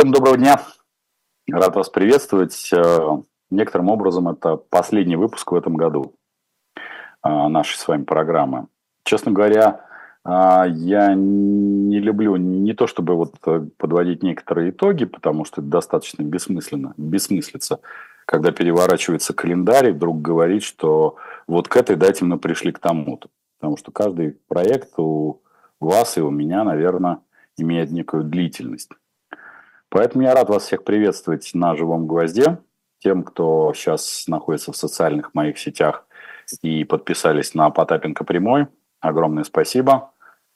Всем доброго дня. Рад вас приветствовать. Э, некоторым образом это последний выпуск в этом году э, нашей с вами программы. Честно говоря, э, я не люблю не то, чтобы вот подводить некоторые итоги, потому что это достаточно бессмысленно, бессмыслица, когда переворачивается календарь и вдруг говорит, что вот к этой дате мы пришли к тому-то. Потому что каждый проект у вас и у меня, наверное, имеет некую длительность. Поэтому я рад вас всех приветствовать на живом гвозде. Тем, кто сейчас находится в социальных моих сетях и подписались на Потапенко прямой, огромное спасибо.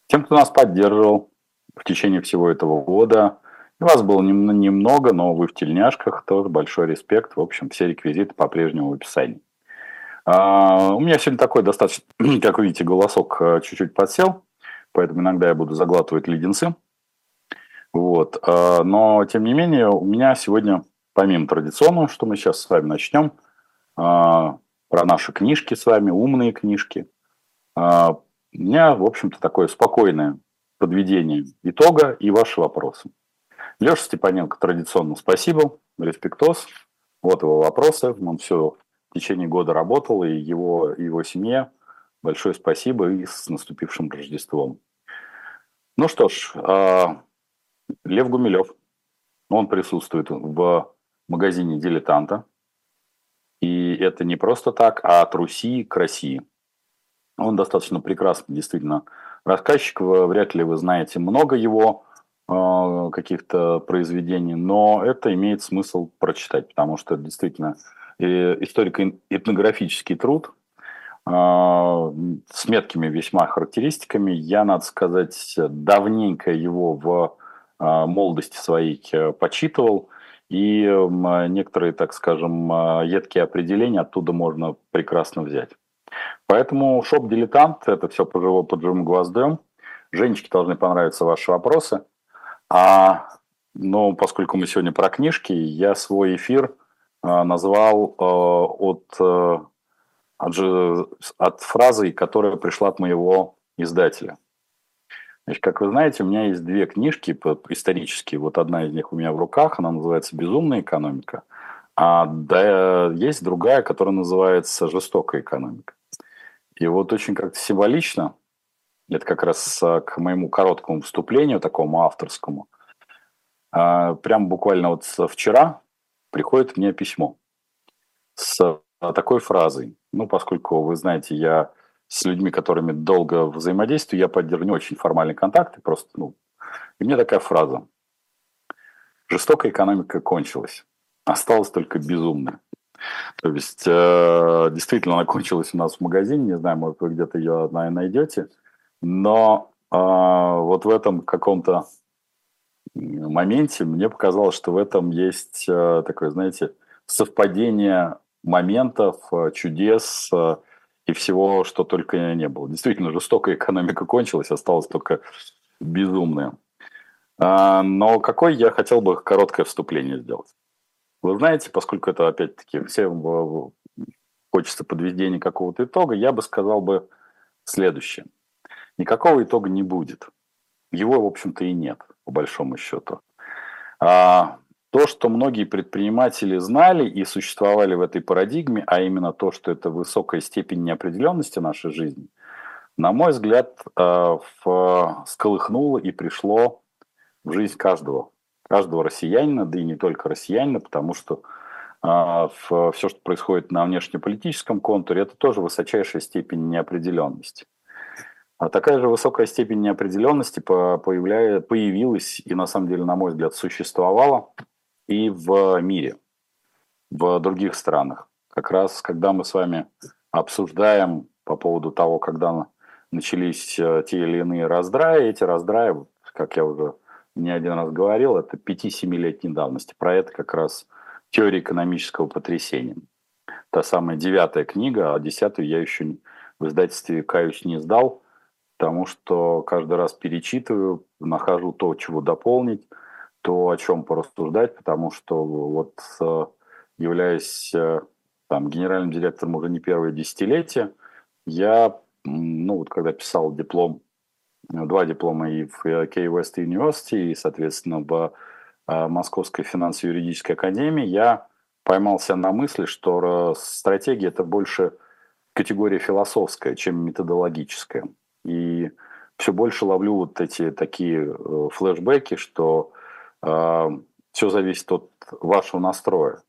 Тем, кто нас поддерживал в течение всего этого года, и вас было немного, но вы в тельняшках, тоже большой респект. В общем, все реквизиты по-прежнему в описании. А, у меня сегодня такой достаточно, как видите, голосок э, чуть-чуть подсел, поэтому иногда я буду заглатывать леденцы. Вот. А, но, тем не менее, у меня сегодня, помимо традиционного, что мы сейчас с вами начнем, а, про наши книжки с вами, умные книжки, а, у меня, в общем-то, такое спокойное подведение итога и ваши вопросы. Леша Степаненко, традиционно спасибо, респектос. Вот его вопросы. Он все в течение года работал, и его, и его семье большое спасибо и с наступившим Рождеством. Ну что ж, Лев Гумилев. Он присутствует в магазине «Дилетанта». И это не просто так, а от Руси к России. Он достаточно прекрасный, действительно, рассказчик. Вряд ли вы знаете много его э, каких-то произведений, но это имеет смысл прочитать, потому что это действительно э, историко-этнографический труд э, с меткими весьма характеристиками. Я, надо сказать, давненько его в молодости своей э, почитывал, и некоторые, так скажем, а, едкие определения оттуда можно прекрасно взять. Поэтому шоп-дилетант – это все по, под живым гвоздем. Женечке должны понравиться ваши вопросы. А, но поскольку мы сегодня про книжки, я свой эфир а, назвал от, э, от, от фразы, которая пришла от моего издателя. Значит, как вы знаете, у меня есть две книжки исторические. Вот одна из них у меня в руках, она называется «Безумная экономика». А да, есть другая, которая называется «Жестокая экономика». И вот очень как-то символично, это как раз а, к моему короткому вступлению, такому авторскому, а, прям буквально вот вчера приходит мне письмо с такой фразой. Ну, поскольку, вы знаете, я с людьми, которыми долго взаимодействую, я поддерживаю не очень формальные контакты, просто, ну, и мне такая фраза. Жестокая экономика кончилась, осталась только безумная. То есть, э, действительно, она кончилась у нас в магазине, не знаю, может, вы где-то ее, наверное, найдете, но э, вот в этом каком-то моменте мне показалось, что в этом есть э, такое, знаете, совпадение моментов, э, чудес, э, и всего, что только не было. Действительно, жестокая экономика кончилась, осталось только безумная. Но какое я хотел бы короткое вступление сделать? Вы знаете, поскольку это, опять-таки, всем хочется подведения какого-то итога, я бы сказал бы следующее. Никакого итога не будет. Его, в общем-то, и нет, по большому счету. А, то, что многие предприниматели знали и существовали в этой парадигме, а именно то, что это высокая степень неопределенности нашей жизни, на мой взгляд, э, сколыхнуло и пришло в жизнь каждого, каждого россиянина, да и не только россиянина, потому что э, все, что происходит на внешнеполитическом контуре, это тоже высочайшая степень неопределенности. А такая же высокая степень неопределенности появилась и, на самом деле, на мой взгляд, существовала и в мире, в других странах. Как раз, когда мы с вами обсуждаем по поводу того, когда начались э, те или иные раздраи, эти раздраи, как я уже не один раз говорил, это 5-7-летней давности. Про это как раз теория экономического потрясения. Та самая девятая книга, а десятую я еще в издательстве, каюсь, не сдал, потому что каждый раз перечитываю, нахожу то, чего дополнить, то, о чем порассуждать, потому что вот э, являясь э, там, генеральным директором уже не первое десятилетие, я, ну вот когда писал диплом, два диплома и в Key West University, и, соответственно, в Московской финансово-юридической академии, я поймался на мысли, что стратегия это больше категория философская, чем методологическая. И все больше ловлю вот эти такие э, флешбеки, что э, все зависит от вашего настроя.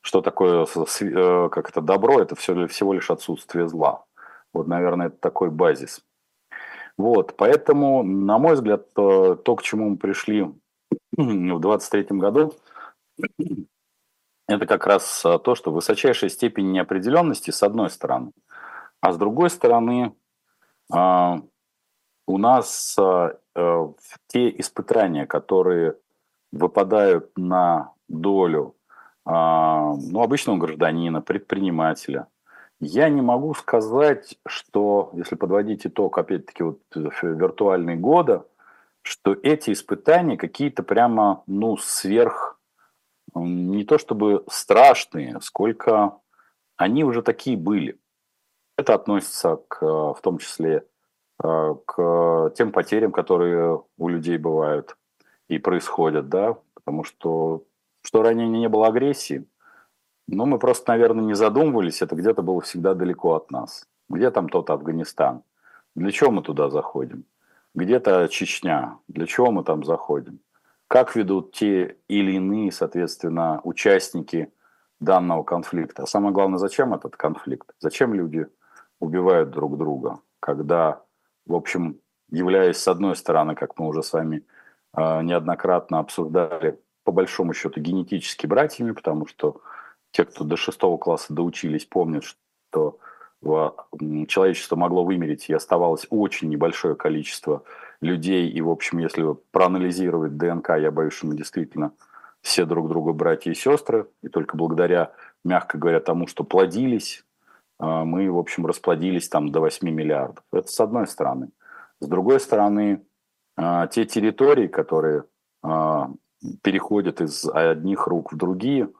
Что такое, э, как это, добро, это все, всего лишь отсутствие зла. Вот, наверное, это такой базис. Вот, поэтому, на мой взгляд, то, то к чему мы пришли в 2023 году, это как раз то, что высочайшая степень неопределенности с одной стороны, а с другой стороны, у нас э, те испытания, которые выпадают на долю а, ну, обычного гражданина, предпринимателя, я не могу сказать, что, если подводить итог, опять-таки, вот виртуальные года, что эти испытания какие-то прямо, ну, сверх, не то чтобы страшные, сколько они уже такие были. Это относится к, в том числе э, к тем потерям, которые у людей бывают и происходят, да, потому что что ранее не было агрессии, но мы просто, наверное, не задумывались, это где-то было всегда далеко от нас. Где там тот Афганистан? Для чего мы туда заходим? Где-то Чечня. Для чего мы там заходим? Как ведут те или иные, соответственно, участники данного конфликта? А самое главное, зачем этот конфликт? Зачем люди убивают друг друга, когда, в общем, являясь с одной стороны, как мы уже с вами неоднократно обсуждали, по большому счету генетически братьями, потому что те, кто до шестого класса доучились, помнят, что человечество могло вымереть, и оставалось очень небольшое количество людей. И, в общем, если проанализировать ДНК, я боюсь, что мы действительно все друг друга братья и сестры. И только благодаря, мягко говоря, тому, что плодились, а, мы, в общем, расплодились там до 8 миллиардов. Это с одной стороны. С другой стороны, а, те территории, которые а, переходят из одних рук в другие,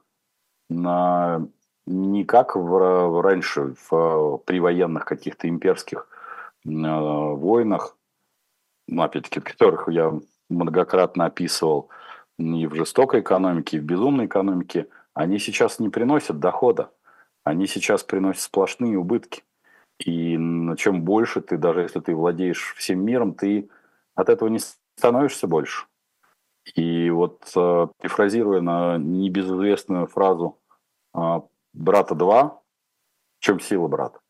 не как в, раньше в, при военных каких-то имперских войнах, ну, опять-таки, которых я многократно описывал и в жестокой экономике, и в безумной экономике, они сейчас не приносят дохода они сейчас приносят сплошные убытки. И чем больше ты, даже если ты владеешь всем миром, ты от этого не становишься больше. И вот э, перефразируя на небезызвестную фразу э, «брата два», чем сила брата?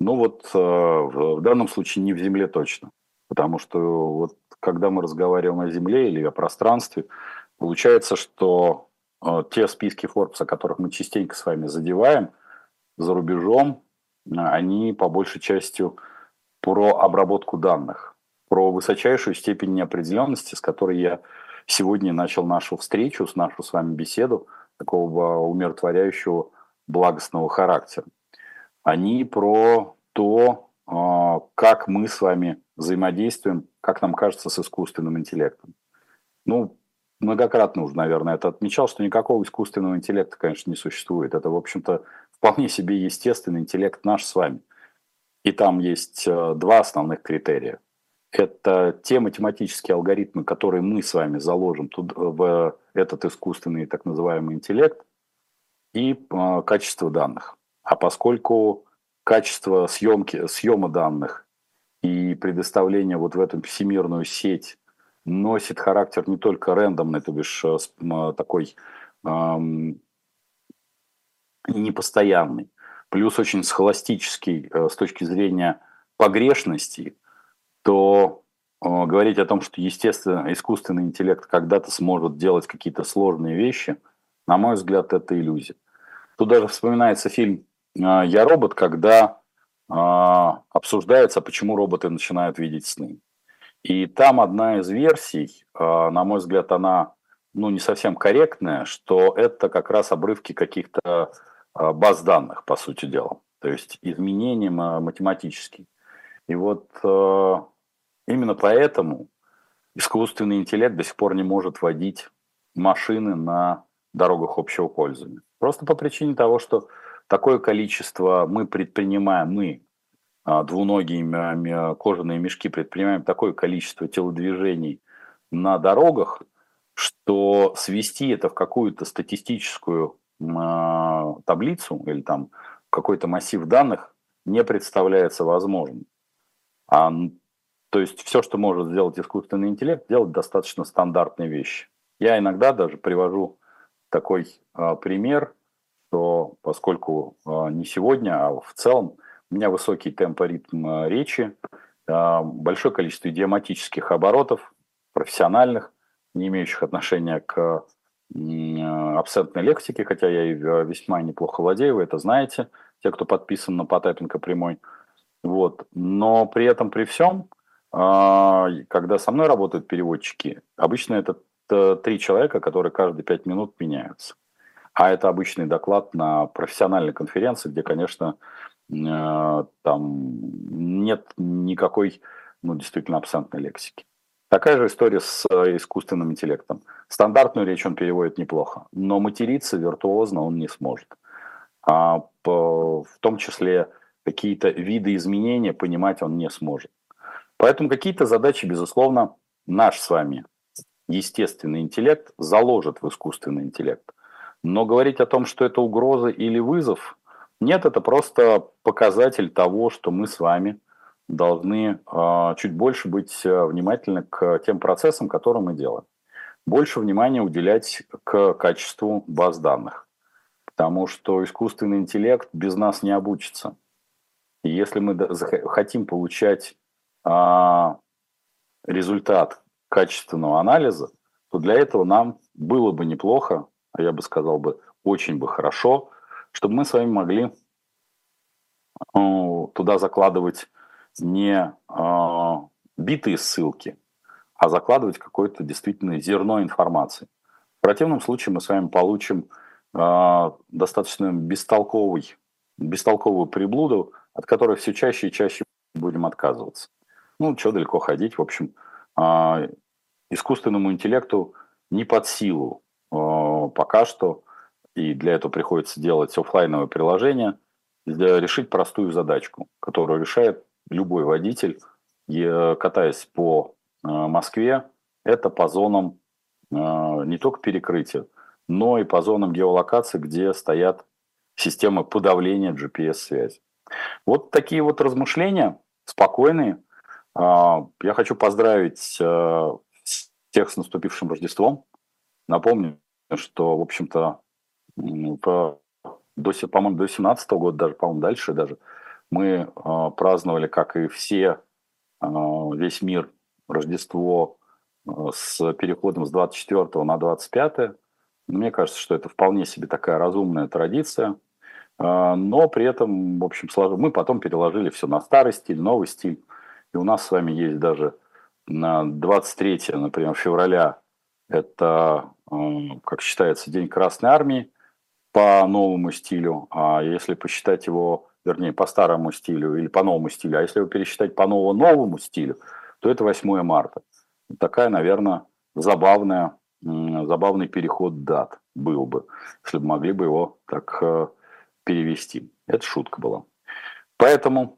Ну вот э, в данном случае не в Земле точно. Потому что вот когда мы разговариваем о Земле или о пространстве, получается, что Э, те списки Forbes, о которых мы частенько с вами задеваем за рубежом, э, они по большей части про обработку данных, про высочайшую степень неопределенности, с которой я сегодня начал нашу встречу, нашу с вами беседу, такого умиротворяющего, благостного характера. Они про то, э, как мы с вами взаимодействуем, как нам кажется, с искусственным интеллектом. Ну, многократно уже, наверное, это отмечал, что никакого искусственного интеллекта, конечно, не существует. Это, в общем-то, вполне себе естественный интеллект наш с вами. И там есть э, два основных критерия. Это те математические алгоритмы, которые мы с вами заложим тут, в этот искусственный так называемый интеллект, и э, качество данных. А поскольку качество съемки, съема данных и предоставления вот в эту всемирную сеть носит характер не только рандомный, то бишь э, такой эм, непостоянный, плюс очень схоластический э, с точки зрения погрешности, то э, говорить о том, что естественно искусственный интеллект когда-то сможет делать какие-то сложные вещи, на мой взгляд, это иллюзия. Тут даже вспоминается фильм «Я робот», когда обсуждается, почему роботы начинают видеть сны. И там одна из версий, на мой взгляд, она ну, не совсем корректная, что это как раз обрывки каких-то баз данных, по сути дела. То есть изменения математические. И вот именно поэтому искусственный интеллект до сих пор не может водить машины на дорогах общего пользования. Просто по причине того, что такое количество мы предпринимаем, мы, а, двуногие кожаные мешки предпринимаем такое количество телодвижений на дорогах, что свести это в какую-то статистическую э, таблицу или там какой-то массив данных не представляется возможным. А, то есть все, что может сделать искусственный интеллект, делать достаточно стандартные вещи. Я иногда даже привожу такой э, пример, что поскольку э, не сегодня, а в целом у меня высокий темп ритм э, речи, э, большое количество идиоматических оборотов, профессиональных, не имеющих отношения к абсентной лексике, хотя я и весьма неплохо владею, вы это знаете, те, кто подписан на Потапенко прямой. Вот. Но при этом, при всем, когда со мной работают переводчики, обычно это три человека, которые каждые пять минут меняются. А это обычный доклад на профессиональной конференции, где, конечно, э, там нет никакой, ну, действительно, абсентной лексики. Такая же история с э, искусственным интеллектом. Стандартную речь он переводит неплохо, но материться виртуозно он не сможет. А в том числе какие-то виды изменения понимать он не сможет. Поэтому какие-то задачи, безусловно, наш с вами естественный интеллект заложит в искусственный интеллект. Но говорить о том, что это угроза или вызов, нет, это просто показатель того, что мы с вами должны э, чуть больше быть э, внимательны к тем процессам, которые мы делаем. Больше внимания уделять к качеству баз данных. Потому что искусственный интеллект без нас не обучится. И если мы хотим получать э, результат качественного анализа, то для этого нам было бы неплохо, а я бы сказал бы очень бы хорошо, чтобы мы с вами могли э, туда закладывать не э, битые ссылки, а закладывать какое-то действительно зерно информации. В противном случае мы с вами получим э, достаточно бестолковый, бестолковую приблуду, от которой все чаще и чаще будем отказываться. Ну, что далеко ходить, в общем, а, искусственному интеллекту не под силу а, пока что, и для этого приходится делать офлайновое приложение, решить простую задачку, которую решает любой водитель, катаясь по а, Москве, это по зонам не только перекрытия, но и по зонам геолокации, где стоят системы подавления GPS-связи. Вот такие вот размышления, спокойные, я хочу поздравить э, всех с наступившим Рождеством. Напомню, что, в общем-то, до, по-моему, до 17 года, даже, по-моему, дальше даже, мы э, праздновали, как и все, э, весь мир, Рождество с переходом с 24 на 25. Мне кажется, что это вполне себе такая разумная традиция. Но при этом, в общем, мы потом переложили все на старый стиль, новый стиль. И у нас с вами есть даже на 23, например, февраля, это, э, как считается, День Красной Армии по новому стилю. А если посчитать его, вернее, по старому стилю или по новому стилю, а если его пересчитать по новому-новому стилю, то это 8 марта. Такая, наверное, забавная, забавный переход дат был бы, если бы могли бы его так э, перевести. Это шутка была. Поэтому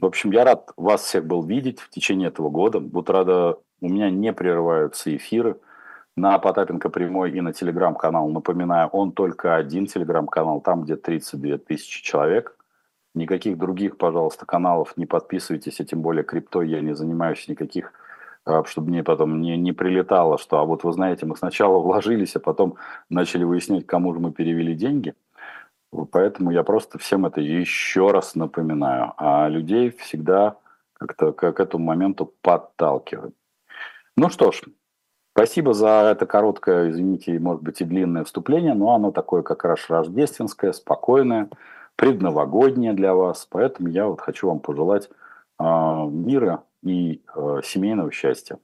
в общем, я рад вас всех был видеть в течение этого года. Буду рада, у меня не прерываются эфиры на Потапенко прямой и на телеграм-канал. Напоминаю, он только один телеграм-канал, там где 32 тысячи человек. Никаких других, пожалуйста, каналов не подписывайтесь, а тем более криптой я не занимаюсь никаких а, чтобы мне потом не, не прилетало, что, а вот вы знаете, мы сначала вложились, а потом начали выяснять, кому же мы перевели деньги – Поэтому я просто всем это еще раз напоминаю. А людей всегда как-то к этому моменту подталкиваю. Ну что ж, спасибо за это короткое, извините, может быть и длинное вступление, но оно такое как раз рождественское, спокойное, предновогоднее для вас. Поэтому я вот хочу вам пожелать э, мира и э, семейного счастья.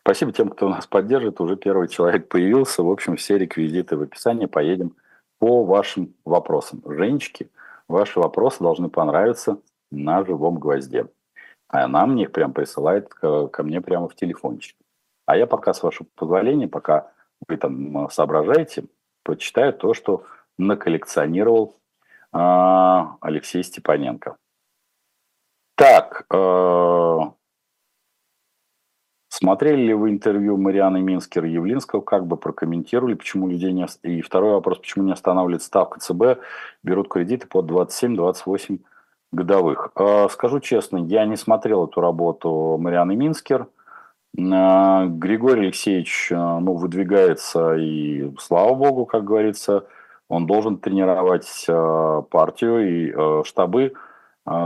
Спасибо тем, кто нас поддержит. Уже первый человек появился. В общем, все реквизиты в описании. Поедем по вашим вопросам. Женечки, ваши вопросы должны понравиться на живом гвозде. А она мне их прям присылает ко, ко мне прямо в телефончик. А я пока, с вашего позволения, пока вы там соображаете, почитаю то, что наколлекционировал э, Алексей Степаненко. Так, э, Смотрели ли вы интервью Марианы Минскер и Явлинского, как бы прокомментировали, почему людей не... И второй вопрос, почему не останавливает ставка ЦБ, берут кредиты под 27-28 годовых. А, скажу честно, я не смотрел эту работу Марианы Минскер. А, Григорий Алексеевич а, ну, выдвигается, и слава богу, как говорится, он должен тренировать партию и штабы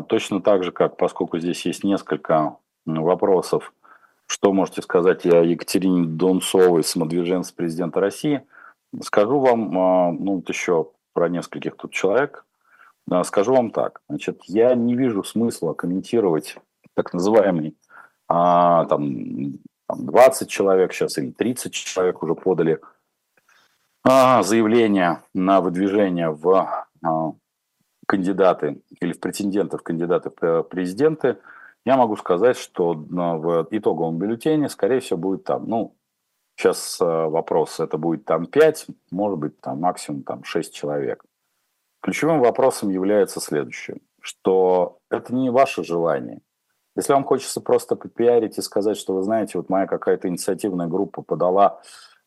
точно так же, как, поскольку здесь есть несколько вопросов, что можете сказать о Екатерине Донцовой, самодвиженце президента России? Скажу вам, ну, вот еще про нескольких тут человек. Скажу вам так. Значит, я не вижу смысла комментировать так называемый а, там, там 20 человек сейчас или 30 человек уже подали а, заявление на выдвижение в а, кандидаты или в претенденты в кандидаты в президенты, я могу сказать, что в итоговом бюллетене, скорее всего, будет там, ну, сейчас а, вопрос, это будет там 5, может быть, там максимум там 6 человек. Ключевым вопросом является следующее, что это не ваше желание. Если вам хочется просто попиарить и сказать, что вы знаете, вот моя какая-то инициативная группа подала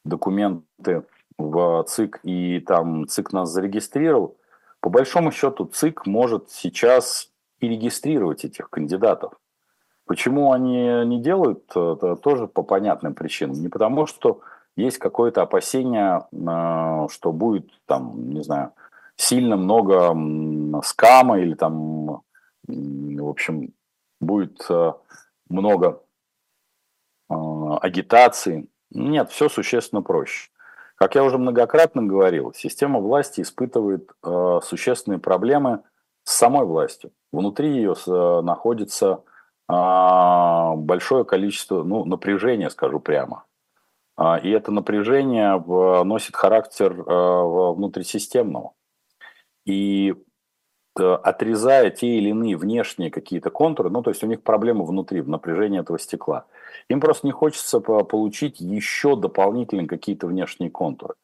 документы в ЦИК, и там ЦИК нас зарегистрировал, по большому счету ЦИК может сейчас и регистрировать этих кандидатов. Почему они не делают, это тоже по понятным причинам. Не потому, что есть какое-то опасение, э, что будет там, не знаю, сильно много скама или там, в общем, будет э, много э, агитации. Нет, все существенно проще. Как я уже многократно говорил, система власти испытывает э, существенные проблемы с самой властью. Внутри ее находится большое количество ну, напряжения, скажу прямо. И это напряжение носит характер внутрисистемного. И э, отрезая те или иные внешние какие-то контуры, ну, то есть у них проблемы внутри, в напряжении этого стекла. Им просто не хочется получить еще дополнительные какие-то внешние контуры.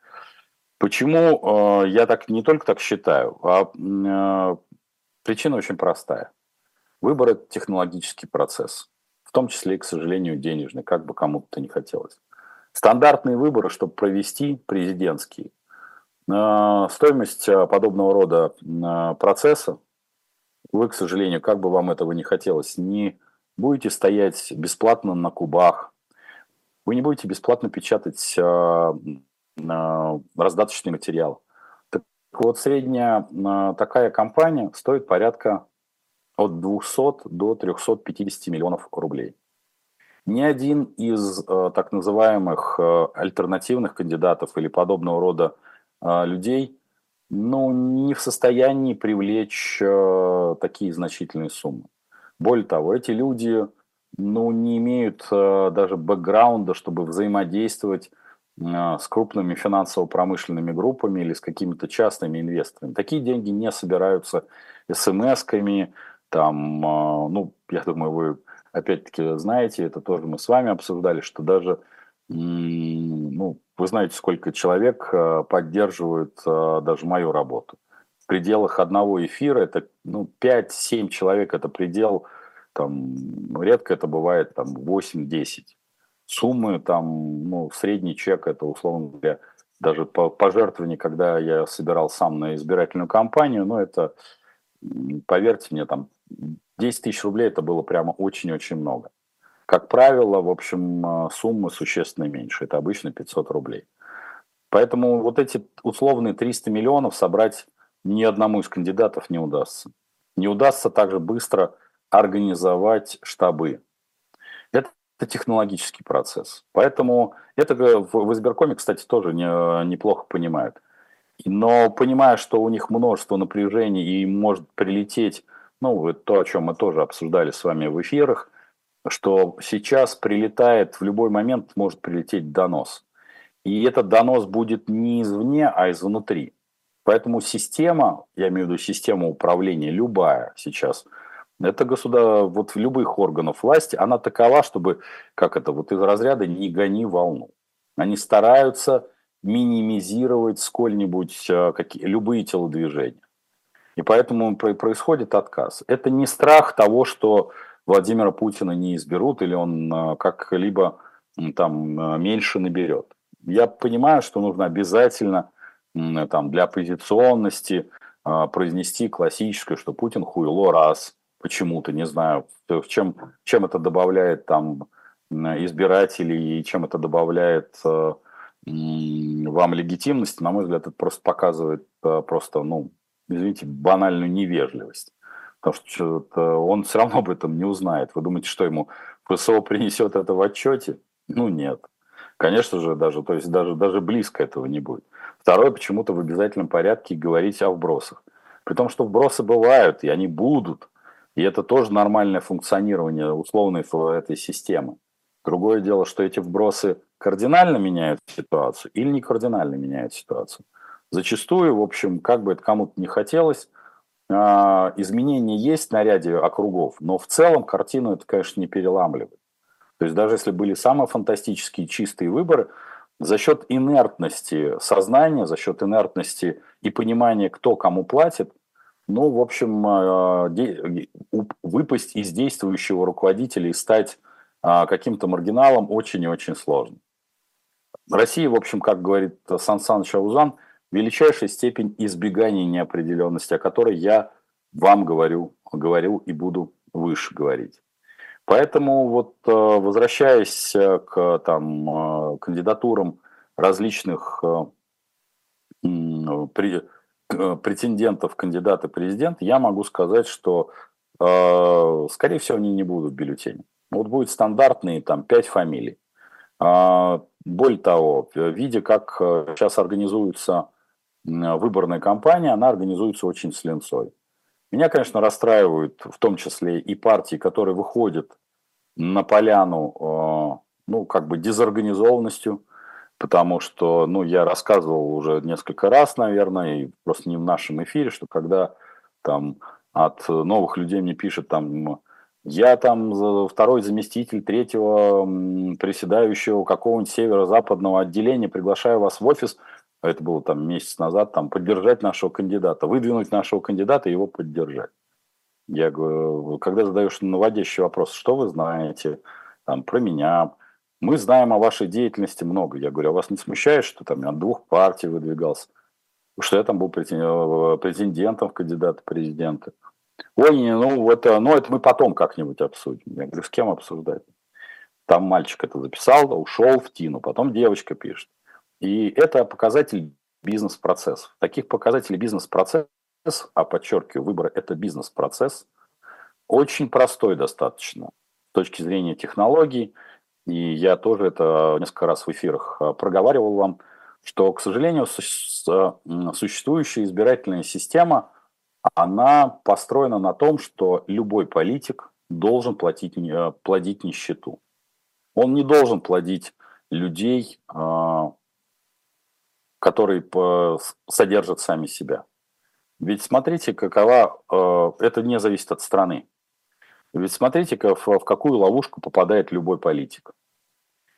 Почему э, я так не только так считаю, а э, причина очень простая. Выбор – это технологический процесс, в том числе и, к сожалению, денежный, как бы кому-то не хотелось. Стандартные выборы, чтобы провести президентские, Э, стоимость э, подобного рода э, процесса, вы, к сожалению, как бы вам этого не хотелось, не будете стоять бесплатно на кубах, вы не будете бесплатно печатать раздаточный материал. Так вот, средняя такая компания стоит порядка от 200 до 350 миллионов рублей. Ни один из так называемых альтернативных кандидатов или подобного рода а, людей, ну, не в состоянии привлечь э, такие значительные суммы. Более того, эти люди, ну, не имеют э, даже бэкграунда, чтобы взаимодействовать э, с крупными финансово-промышленными группами или с какими-то частными инвесторами. Такие деньги не собираются смс-ками, там, ну, я думаю, вы опять-таки знаете, это тоже мы с вами обсуждали, что даже ну, вы знаете, сколько человек э, поддерживают э, даже мою работу. В пределах одного эфира это ну, 5-7 человек, это предел, там, редко это бывает там 8-10. Суммы там, ну, средний чек, это условно говоря, даже по пожертвование, когда я собирал сам на избирательную кампанию, ну, это, поверьте мне, там 10 тысяч рублей это было прямо очень-очень много. Как правило, в общем, а, суммы существенно меньше. Это обычно 500 рублей. Поэтому вот эти условные 300 миллионов собрать ни одному из кандидатов не удастся. Не удастся также быстро организовать штабы. Это технологический процесс. Поэтому это в избиркоме, кстати, тоже не, неплохо понимают. Но понимая, что у них множество напряжений и может прилететь, ну, то, о чем мы тоже обсуждали с вами в эфирах – что сейчас прилетает, в любой момент может прилететь донос. И этот донос будет не извне, а изнутри. Поэтому система, я имею в виду система управления, любая сейчас, это государство, вот любых органов власти, она такова, чтобы, как это, вот из разряда «не гони волну». Они стараются минимизировать сколь-нибудь э, какие, любые телодвижения. И поэтому происходит отказ. Это не страх того, что Владимира Путина не изберут, или он а, как-либо там меньше наберет. Я понимаю, что нужно обязательно там, для оппозиционности произнести классическое, что Путин хуйло раз, почему-то, не знаю, в чем, чем это добавляет там избирателей и чем это добавляет вам легитимности, на мой взгляд, это просто показывает просто, ну, извините, банальную невежливость. Потому что он все равно об этом не узнает. Вы думаете, что ему ФСО принесет это в отчете? Ну, нет. Конечно же, даже, то есть даже, даже близко этого не будет. Второе, почему-то в обязательном порядке говорить о вбросах. При том, что вбросы бывают, и они будут. И это тоже нормальное функционирование условной этой системы. Другое дело, что эти вбросы кардинально меняют ситуацию или не кардинально меняют ситуацию. Зачастую, в общем, как бы это кому-то не хотелось, а, изменения есть на ряде округов, но в целом картину это, конечно, не переламливает. То есть даже если были самые фантастические чистые выборы, за счет инертности сознания, за счет инертности и понимания, кто кому платит, ну, в общем, а, выпасть из действующего руководителя и стать а, каким-то маргиналом очень и очень сложно. Россия, в общем, как говорит Сан Саныч Аузан, величайшая степень избегания неопределенности, о которой я вам говорю, говорил и буду выше говорить. Поэтому вот э, возвращаясь к там, э, кандидатурам различных э, претендентов кандидата президент, я могу сказать, что скорее всего они не будут в бюллетене. Вот будет стандартные там пять фамилий. Более того, видя, как сейчас организуется выборная кампания, она организуется очень с линцой. Меня, конечно, расстраивают в том числе и партии, которые выходят на поляну, э, ну, как бы дезорганизованностью, потому что, ну, я рассказывал уже несколько раз, наверное, и просто не в нашем эфире, что когда там от новых людей мне пишут там, я там второй заместитель третьего приседающего какого-нибудь северо-западного отделения, приглашаю вас в офис – это было там месяц назад, там, поддержать нашего кандидата, выдвинуть нашего кандидата и его поддержать. Я говорю, когда задаешь наводящий вопрос, что вы знаете там, про меня, мы знаем о вашей деятельности много. Я говорю, а вас не смущает, что там я от двух партий выдвигался, что я там был претендентом в кандидата президента? Ой, ну это, ну это мы потом как-нибудь обсудим. Я говорю, с кем обсуждать? Там мальчик это записал, ушел в Тину, потом девочка пишет. И это показатель бизнес-процессов. Таких показателей бизнес-процесс, а подчеркиваю, выбор – это бизнес-процесс, очень простой достаточно с точки зрения технологий. И я тоже это несколько раз в эфирах а, проговаривал вам, что, к сожалению, существующая избирательная система, она построена на том, что любой политик должен платить, плодить нищету. Он не должен плодить людей, которые содержат сами себя. Ведь смотрите, какова... Э, это не зависит от страны. Ведь смотрите, в какую ловушку попадает любой политик.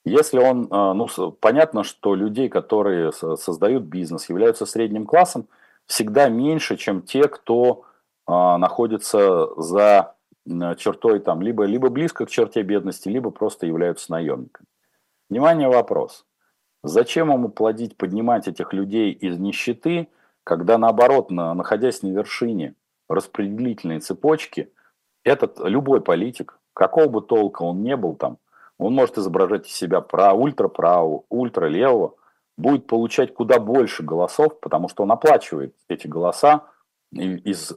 Если он, э, ну, понятно, что людей, которые создают бизнес, являются средним классом, всегда меньше, чем те, кто э, находится за чертой там, либо, либо близко к черте бедности, либо просто являются наемниками. Внимание, вопрос. Зачем ему плодить, поднимать этих людей из нищеты, когда наоборот, находясь на вершине распределительной цепочки, этот любой политик, какого бы толка он не был там, он может изображать из себя про ультраправого, ультралевого, будет получать куда больше голосов, потому что он оплачивает эти голоса из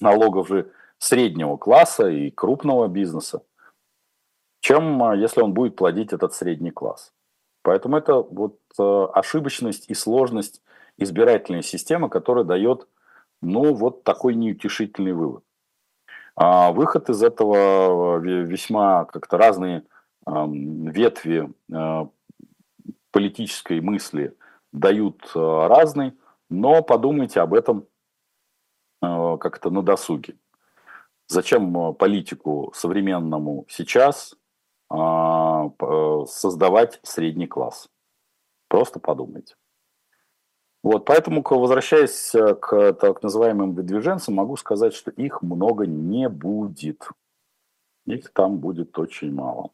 налогов же среднего класса и крупного бизнеса, чем а, если он будет плодить этот средний класс. Поэтому это вот э, ошибочность и сложность избирательной системы, которая дает, ну, вот такой неутешительный вывод. А выход из этого э, весьма как-то разные ветви э, политической мысли дают разный, но подумайте об этом как-то на досуге. Зачем политику современному сейчас создавать средний класс. Просто подумайте. Вот, поэтому, возвращаясь э, к так называемым выдвиженцам, могу сказать, что их много не будет. Их там будет очень мало.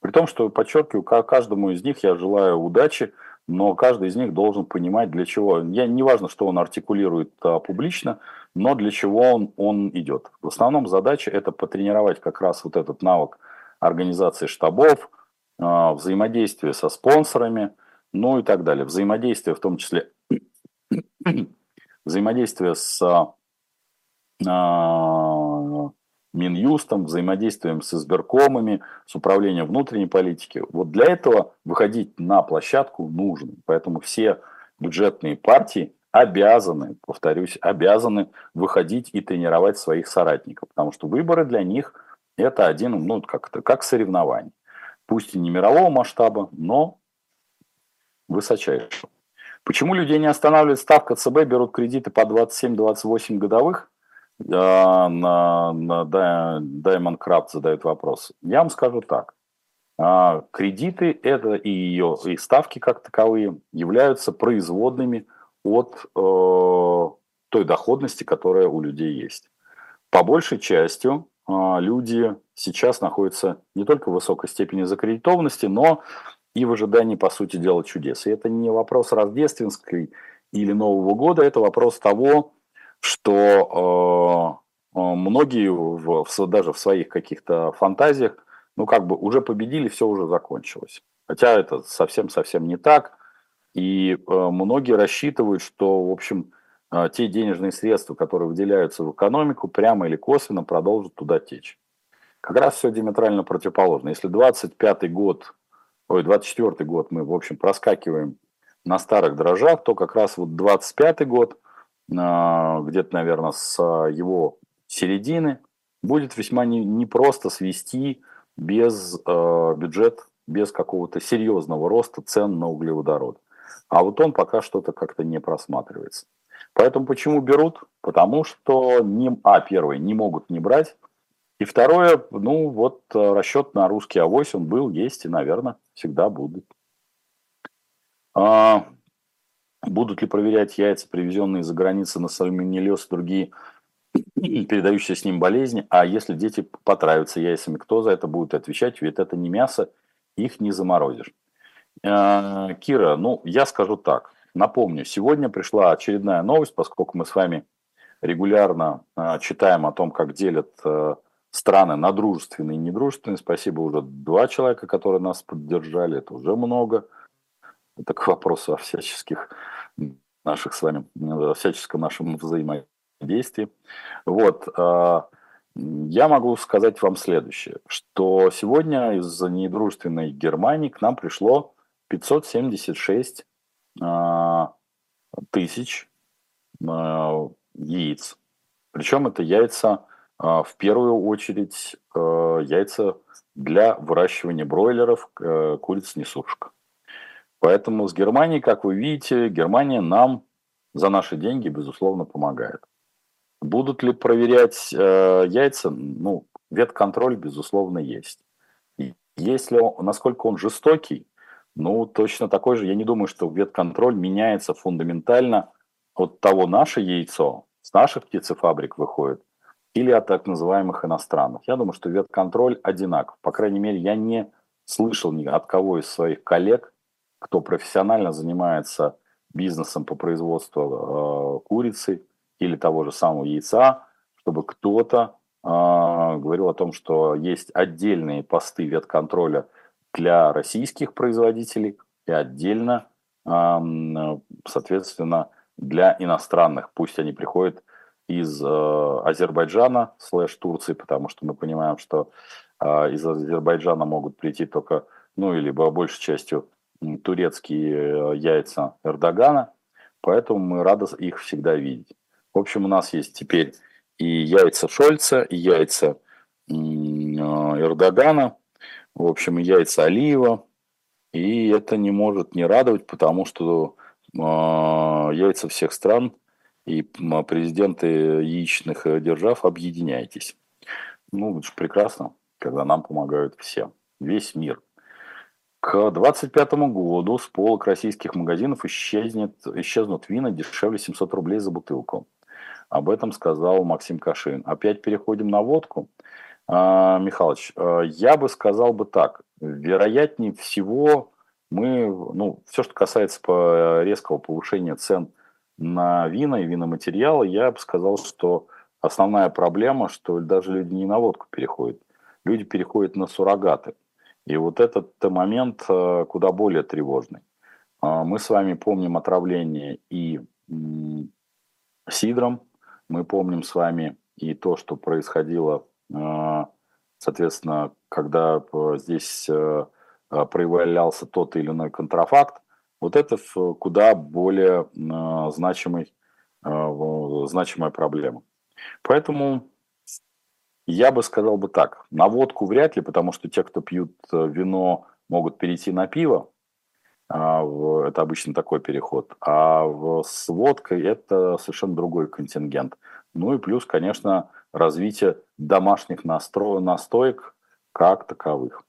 При том, что, подчеркиваю, каждому из них я желаю удачи, но каждый из них должен понимать, для чего. Я, не важно, что он артикулирует а, публично, но для чего он, он идет. В основном задача это потренировать как раз вот этот навык организации штабов, а, взаимодействия со спонсорами, ну и так далее. Взаимодействие в том числе, взаимодействие с а, Минюстом, взаимодействием с избиркомами, с управлением внутренней политики. Вот для этого выходить на площадку нужно. Поэтому все бюджетные партии обязаны, повторюсь, обязаны выходить и тренировать своих соратников. Потому что выборы для них это один, ну, как-то, как соревнование. Пусть и не мирового масштаба, но высочайшего. Почему людей не останавливает ставка ЦБ, берут кредиты по 27-28 годовых? на, на Diamond Craft задает вопрос. Я вам скажу так. А, кредиты это и ее и ставки как таковые являются производными от э, той доходности, которая у людей есть. По большей части люди сейчас находятся не только в высокой степени закредитованности, но и в ожидании, по сути дела, чудес. И это не вопрос рождественской или Нового года, это вопрос того, что э, э, многие в, в, даже в своих каких-то фантазиях, ну как бы уже победили, все уже закончилось. Хотя это совсем-совсем не так. И э, многие рассчитывают, что, в общем, те денежные средства, которые выделяются в экономику, прямо или косвенно продолжат туда течь. Как раз все диаметрально противоположно. Если 25 год, ой, 24 год мы, в общем, проскакиваем на старых дрожжах, то как раз вот 25 год – где-то, наверное, с его середины, будет весьма непросто не свести без э, бюджет, без какого-то серьезного роста цен на углеводород. А вот он пока что-то как-то не просматривается. Поэтому почему берут? Потому что, не, а, первое, не могут не брать. И второе, ну вот э, расчет на русский авось, он был, есть и, наверное, всегда будет. А, Будут ли проверять яйца, привезенные из-за границы на сальмонеллез и другие передающие с ним болезни? А если дети потравятся яйцами, кто за это будет отвечать? Ведь это не мясо, их не заморозишь. Э, Кира, ну, я скажу так. Напомню, сегодня пришла очередная новость, поскольку мы с вами регулярно э, читаем о том, как делят э, страны на дружественные и недружественные. Спасибо уже два человека, которые нас поддержали. Это уже много. Это к вопросу о всяческих наших с вами, о всяческом нашем взаимодействии. Вот. А, я могу сказать вам следующее, что сегодня из недружественной Германии к нам пришло 576 а, тысяч а, яиц. Причем это яйца, в первую очередь, яйца для выращивания бройлеров, куриц несушка. Поэтому с Германией, как вы видите, Германия нам за наши деньги, безусловно, помогает. Будут ли проверять э, яйца? Ну, ветконтроль, безусловно, есть. Если он, насколько он жестокий, ну, точно такой же. Я не думаю, что ветконтроль меняется фундаментально от того, наше яйцо с наших птицефабрик выходит, или от так называемых иностранных. Я думаю, что ветконтроль одинаков. По крайней мере, я не слышал ни от кого из своих коллег, кто профессионально занимается бизнесом по производству э, курицы или того же самого яйца, чтобы кто-то э, говорил о том, что есть отдельные посты ветконтроля для российских производителей и отдельно, соответственно, для иностранных. Пусть они приходят из э, Азербайджана слэш Турции, потому что мы понимаем, что э, из Азербайджана могут прийти только, ну, или большей частью турецкие э, яйца Эрдогана, поэтому мы рады их всегда видеть. В общем, у нас есть теперь и яйца Шольца, и яйца э, Эрдогана, в общем, яйца Алиева, и это не может не радовать, потому что э, яйца всех стран и президенты яичных держав объединяйтесь. Ну, это же прекрасно, когда нам помогают все, весь мир – к 2025 году с полок российских магазинов исчезнет, исчезнут вина дешевле 700 рублей за бутылку. Об этом сказал Максим Кашин. Опять переходим на водку. А, Михалыч, а, я бы сказал бы так. вероятнее всего мы, ну, все, что касается по резкого повышения цен на вина и виноматериалы, я бы сказал, что основная проблема, что даже люди не на водку переходят, люди переходят на суррогаты. И вот этот момент э, куда более тревожный. А, мы с вами помним отравление и сидром, мы помним с вами и то, что происходило, э, соответственно, когда э, здесь проявлялся тот или иной контрафакт, вот это куда более значимый, значимая проблема. Поэтому я бы сказал бы так, на водку вряд ли, потому что те, кто пьют э, вино, могут перейти на пиво. А, это обычно такой переход. А с водкой это совершенно другой контингент. Ну и плюс, конечно, развитие домашних настро... настоек как таковых.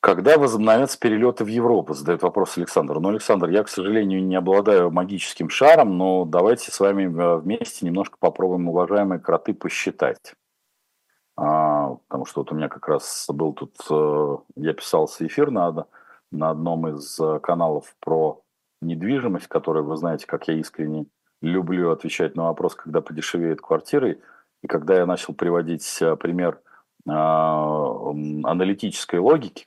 Когда возобновятся перелеты в Европу, задает вопрос Александр. Ну, Александр, я, к сожалению, не обладаю магическим шаром, но давайте с вами э, вместе немножко попробуем, уважаемые кроты, посчитать. А, потому что вот у меня как раз был тут, э, я писался эфир на, на одном из э, каналов про недвижимость, который, вы знаете, как я искренне люблю отвечать на вопрос, когда подешевеют квартиры. И когда я начал приводить пример а, аналитической логики,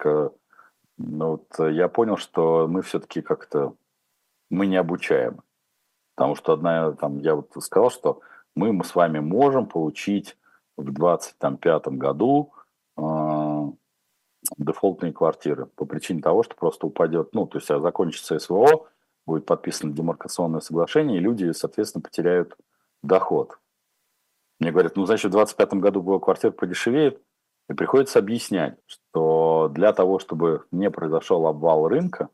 ну, вот э, я понял, что мы все-таки как-то мы не обучаем. Потому что одна, там, я вот сказал, что мы, мы с вами можем получить в 2025 году э, дефолтные квартиры по причине того, что просто упадет, ну, то есть а закончится СВО, будет подписано демаркационное соглашение, и люди, соответственно, потеряют доход. Мне говорят, ну, значит, в 2025 году квартира подешевеет, и приходится объяснять, что для того, чтобы не произошел обвал рынка,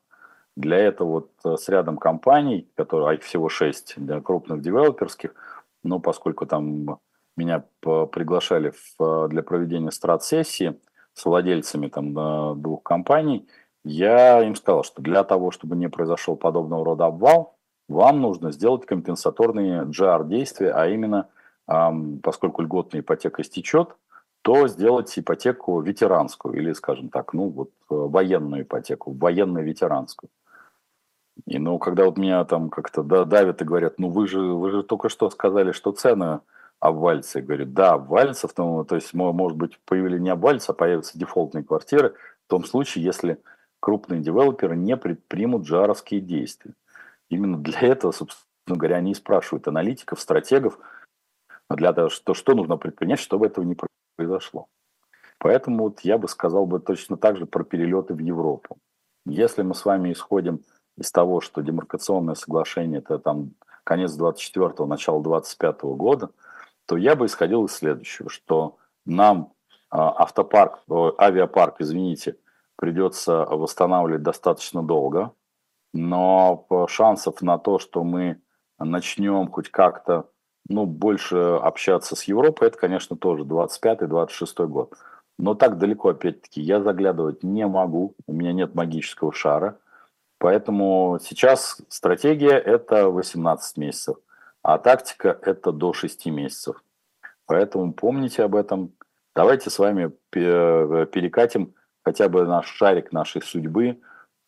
для этого вот э, с рядом компаний, которые, а их всего шесть для крупных девелоперских, но поскольку там меня приглашали в, для проведения страт-сессии с владельцами там э, двух компаний, я им сказал, что для того, чтобы не произошел подобного рода обвал, вам нужно сделать компенсаторные GR-действия, а именно, поскольку льготная ипотека истечет, то сделать ипотеку ветеранскую или, скажем так, ну вот э, военную ипотеку, военно-ветеранскую. И ну, когда вот меня там как-то давят и говорят, ну вы же, вы же только что сказали, что цены обвалятся. Я говорю, да, обвалятся, в том, то есть, может быть, появились не обвалятся, а появятся дефолтные квартиры в том случае, если крупные девелоперы не предпримут джаровские действия. Именно для этого, собственно говоря, они и спрашивают аналитиков, стратегов, для того, что, что нужно предпринять, чтобы этого не произошло. Поэтому вот я бы сказал бы точно так же про перелеты в Европу. Если мы с вами исходим из того, что демаркационное соглашение это там конец 24-го, начало 25-го года, то я бы исходил из следующего, что нам а, автопарк, авиапарк, извините, придется восстанавливать достаточно долго, но шансов на то, что мы начнем хоть как-то ну, больше общаться с Европой, это, конечно, тоже 25-26 год. Но так далеко, опять-таки, я заглядывать не могу, у меня нет магического шара. Поэтому сейчас стратегия – это 18 месяцев, а тактика – это до 6 месяцев. Поэтому помните об этом. Давайте с вами перекатим хотя бы наш шарик нашей судьбы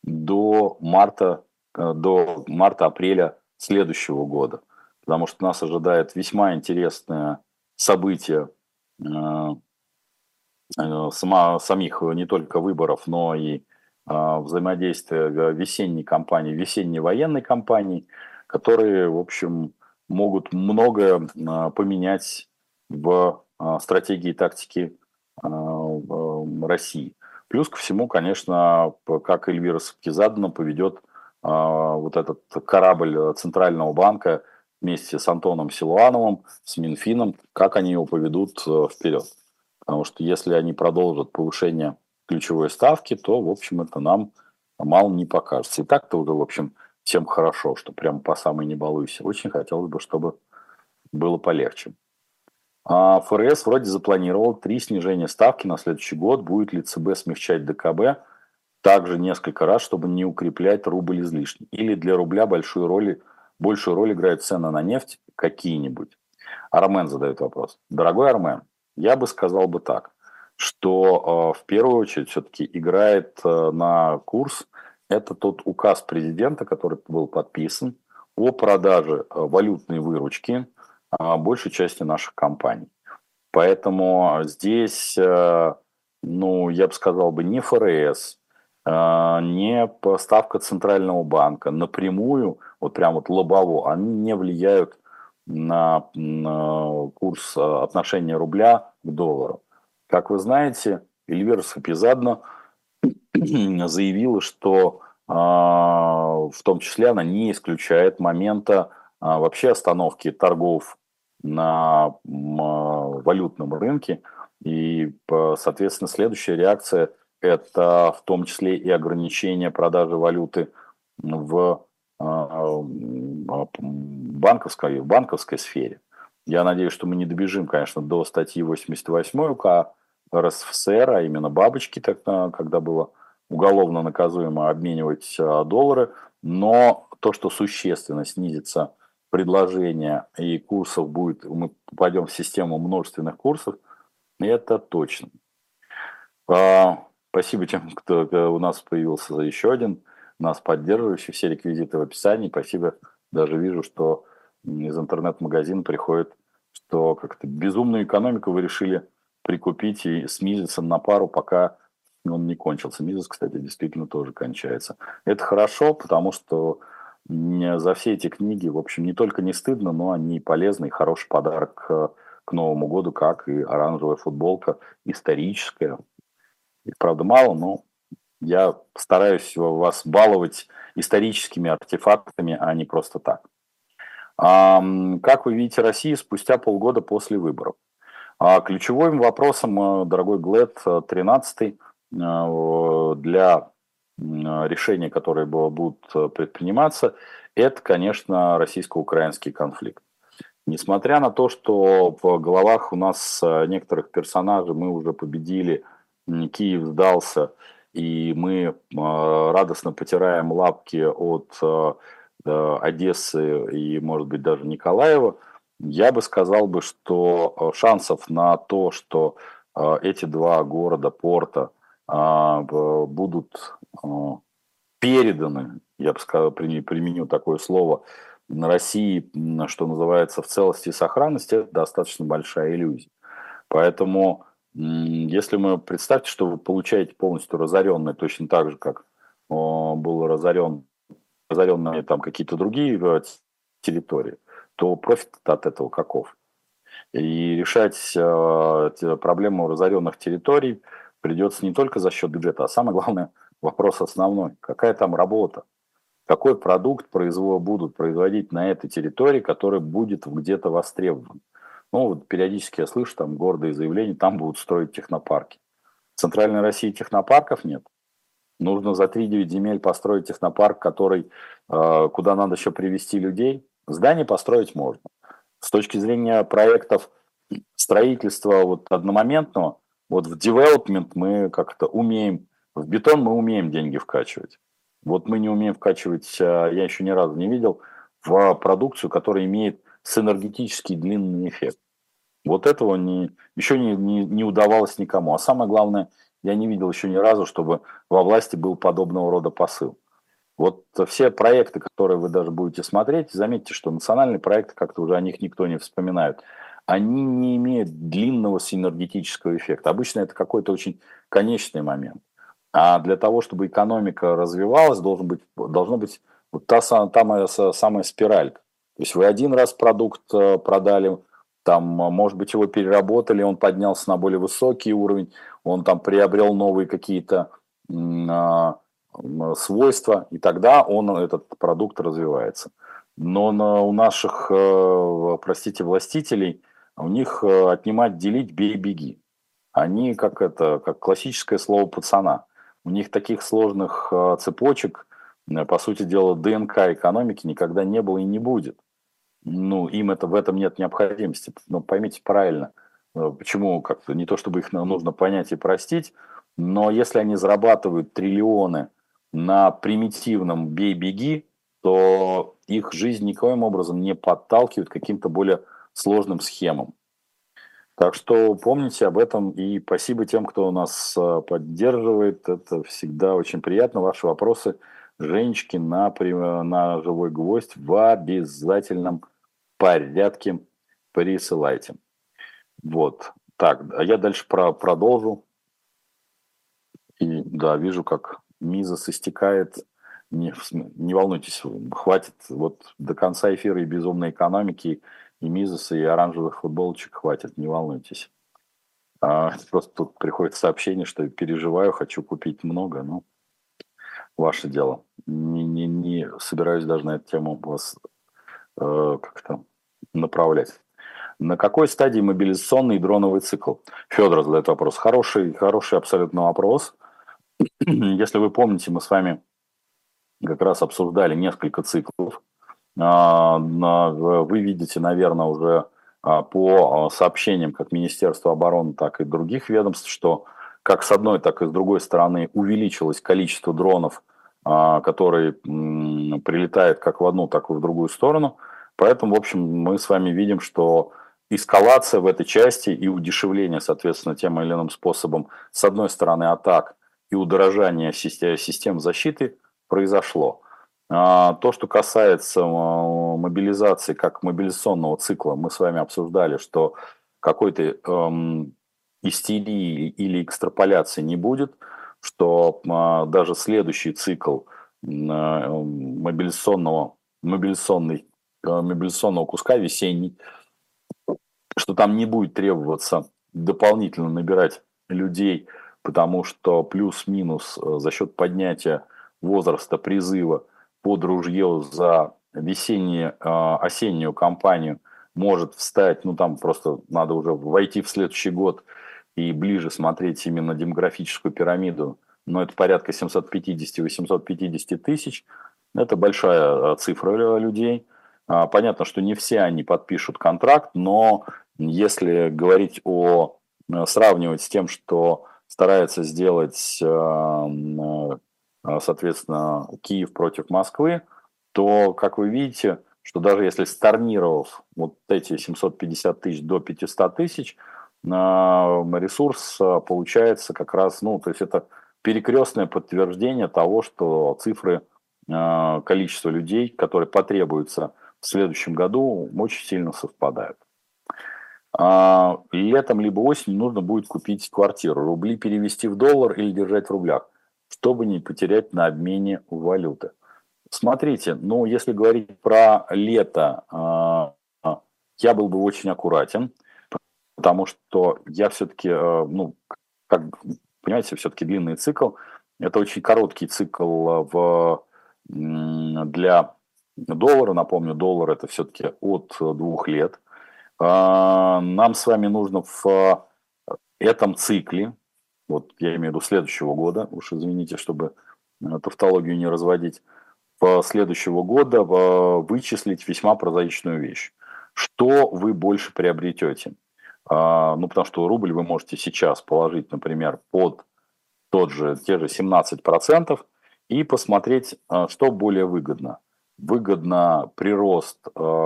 до марта, э, до марта-апреля следующего года потому что нас ожидает весьма интересное событие э, э, сама, самих не только выборов, но и э, взаимодействия весенней кампании, весенней военной кампании, которые, в общем, могут многое поменять в стратегии и тактике России. Плюс ко всему, конечно, как Эльвира Сапкизадна поведет вот этот корабль Центрального банка – вместе с Антоном Силуановым, с Минфином, как они его поведут э, вперед. Потому что если они продолжат повышение ключевой ставки, то, в общем, это нам мало не покажется. И так-то уже, в общем, всем хорошо, что прям по самой не балуйся. Очень хотелось бы, чтобы было полегче. А ФРС вроде запланировал три снижения ставки на следующий год. Будет ли ЦБ смягчать ДКБ также несколько раз, чтобы не укреплять рубль излишне? Или для рубля большую роль большую роль играют цены на нефть какие-нибудь? Армен задает вопрос. Дорогой Армен, я бы сказал бы так, что в первую очередь все-таки играет на курс это тот указ президента, который был подписан о продаже валютной выручки большей части наших компаний. Поэтому здесь, ну, я бы сказал бы, не ФРС, не поставка Центрального банка напрямую, вот прям вот лобово, они не влияют на, на курс отношения рубля к доллару. Как вы знаете, Эльвира Сапизадна заявила, что в том числе она не исключает момента вообще остановки торгов на валютном рынке. И, соответственно, следующая реакция – это в том числе и ограничение продажи валюты в банковской, в банковской сфере. Я надеюсь, что мы не добежим, конечно, до статьи 88 УК РСФСР, а именно бабочки, так, когда было уголовно наказуемо обменивать доллары, но то, что существенно снизится предложение и курсов будет, мы попадем в систему множественных курсов, это точно. Спасибо тем, кто у нас появился еще один, нас поддерживающий, все реквизиты в описании. Спасибо, даже вижу, что из интернет-магазина приходит, что как-то безумную экономику вы решили прикупить и с Мизисом на пару, пока он не кончился. Мизис, кстати, действительно тоже кончается. Это хорошо, потому что за все эти книги, в общем, не только не стыдно, но они полезны хороший подарок к, к Новому году, как и оранжевая футболка историческая. Их, правда, мало, но я стараюсь вас баловать историческими артефактами, а не просто так. Как вы видите Россию спустя полгода после выборов? А ключевым вопросом, э, дорогой Глэд, 13 э, э, для решения, которые будут предприниматься, это, конечно, российско-украинский конфликт. Несмотря на то, что в головах у нас некоторых персонажей мы уже победили, Киев сдался, и мы радостно потираем лапки от Одессы и, может быть, даже Николаева, я бы сказал бы, что э, шансов на то, что эти два города, порта, будут переданы, я бы сказал, применю такое слово, на России, что называется, в целости и сохранности, это достаточно большая иллюзия. Поэтому, если мы представьте, что вы получаете полностью разоренный, точно так же, как был разорен разоренные там какие-то другие э, территории, то профит от этого каков? И решать э, проблему разоренных территорий придется не только за счет бюджета, а самое главное, вопрос основной. Какая там работа? Какой продукт производ, будут производить на этой территории, который будет где-то востребован? Ну, вот периодически я слышу там гордые заявления, там будут строить технопарки. В Центральной России технопарков нет. Нужно за 3-9 земель построить технопарк, который, э, куда надо еще привести людей. Здание построить можно. С точки зрения проектов строительства вот одномоментного, вот в development мы как-то умеем, в бетон мы умеем деньги вкачивать. Вот мы не умеем вкачивать, э, я еще ни разу не видел, в продукцию, которая имеет синергетический длинный эффект. Вот этого не, еще не, не, не удавалось никому. А самое главное – я не видел еще ни разу, чтобы во власти был подобного рода посыл. Вот все проекты, которые вы даже будете смотреть, заметьте, что национальные проекты, как-то уже о них никто не вспоминает, они не имеют длинного синергетического эффекта. Обычно это какой-то очень конечный момент. А для того, чтобы экономика развивалась, должен быть, должно быть вот та, та самая спиралька. То есть вы один раз продукт э, продали, там, может быть, его переработали, он поднялся на более высокий уровень, он там приобрел новые какие-то а, свойства, и тогда он, этот продукт развивается. Но на, у наших, э, простите, властителей, у них э, отнимать, делить, бей, беги. Они как это, как классическое слово пацана. У них таких сложных цепочек, по сути дела, ДНК экономики никогда не было и не будет ну, им это, в этом нет необходимости. Но поймите правильно, э, почему как-то не то, чтобы их нужно понять и простить, но если они зарабатывают триллионы на примитивном бей-беги, то их жизнь никоим образом не подталкивает к каким-то более сложным схемам. Так что помните об этом и спасибо тем, кто нас э, поддерживает. Это всегда очень приятно. Ваши вопросы, Женечки, на, на живой гвоздь в обязательном порядке присылайте. Вот. Так, а я дальше про, продолжу. И да, вижу, как Мизас истекает. Не, не волнуйтесь, хватит вот до конца эфира и безумной экономики, и Мизаса, и оранжевых футболочек хватит, не волнуйтесь. А, просто тут приходит сообщение, что переживаю, хочу купить много, ну, ваше дело. Не, не, не собираюсь даже на эту тему вас э, как-то направлять. На какой стадии мобилизационный дроновый цикл? Федор задает вопрос. Хороший, хороший абсолютно вопрос. Если вы помните, мы с вами как раз обсуждали несколько циклов. А, вы видите, наверное, уже а, по сообщениям как Министерства обороны, так и других ведомств, что как с одной, так и с другой стороны увеличилось количество дронов, а, которые прилетают как в одну, так и в другую сторону. Поэтому, в общем, мы с вами видим, что эскалация в этой части и удешевление, соответственно, тем или иным способом, с одной стороны, атак и удорожание систем защиты произошло. А, то, что касается а, мобилизации как мобилизационного цикла, мы с вами обсуждали, что какой-то эм, истерии или экстраполяции не будет, что э, даже следующий цикл э, мобилизационного, мобилизационный, э, мобилизационного куска весенний, что там не будет требоваться дополнительно набирать людей, потому что плюс-минус э, за счет поднятия возраста призыва под ружье за весеннюю, э, осеннюю кампанию может встать, ну там просто надо уже войти в следующий год и ближе смотреть именно демографическую пирамиду, но это порядка 750-850 тысяч. Это большая цифра людей. А, понятно, что не все они подпишут контракт, но если говорить о, э, сравнивать с тем, что старается сделать, э, э, соответственно, Киев против Москвы, то, как вы видите, что даже если сторнировав вот эти 750 тысяч до 500 тысяч, ресурс получается как раз, ну, то есть это перекрестное подтверждение того, что цифры количества людей, которые потребуются в следующем году, очень сильно совпадают. А, летом либо осенью нужно будет купить квартиру, рубли перевести в доллар или держать в рублях, чтобы не потерять на обмене валюты. Смотрите, ну если говорить про лето, а, а, я был бы очень аккуратен, потому что я все-таки, ну, как, понимаете, все-таки длинный цикл. Это очень короткий цикл в, для доллара. Напомню, доллар это все-таки от двух лет. А, нам с вами нужно в э, этом цикле, вот я имею в виду следующего года, уж извините, чтобы э, тавтологию не разводить, следующего года вычислить весьма прозаичную вещь. Что вы больше приобретете? А, ну, потому что рубль вы можете сейчас положить, например, под тот же, те же 17% и посмотреть, э, что более выгодно. Выгодно прирост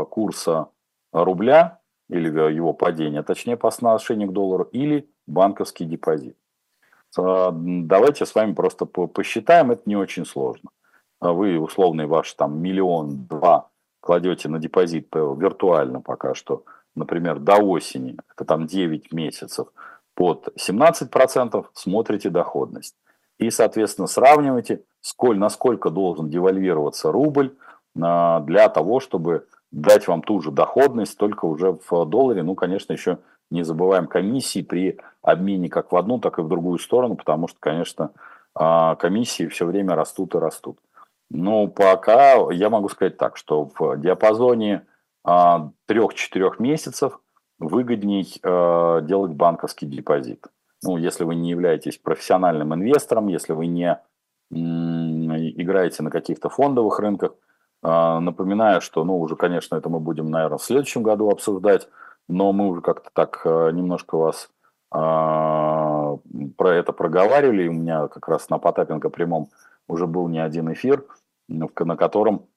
курса рубля или его падение, точнее по отношению к доллару, или банковский депозит. А, давайте с вами просто посчитаем, это не очень сложно. А вы условный ваш там миллион-два кладете на депозит виртуально пока что, например, до осени, это там 9 месяцев, под 17% смотрите доходность. И, соответственно, сравниваете, сколь, насколько должен девальвироваться рубль для того, чтобы дать вам ту же доходность, только уже в долларе. Ну, конечно, еще не забываем комиссии при обмене как в одну, так и в другую сторону, потому что, конечно, а, комиссии все время растут и растут. Но пока я могу сказать так, что в диапазоне 3-4 а, месяцев выгодней а, делать банковский депозит. Ну, если вы не являетесь профессиональным инвестором, если вы не играете на каких-то фондовых рынках, а, напоминаю, что, ну, уже, конечно, это мы будем, наверное, в следующем году обсуждать, но мы уже как-то так э, немножко вас а, про это проговаривали. У меня как раз на Потапенко прямом уже был не один эфир, на котором,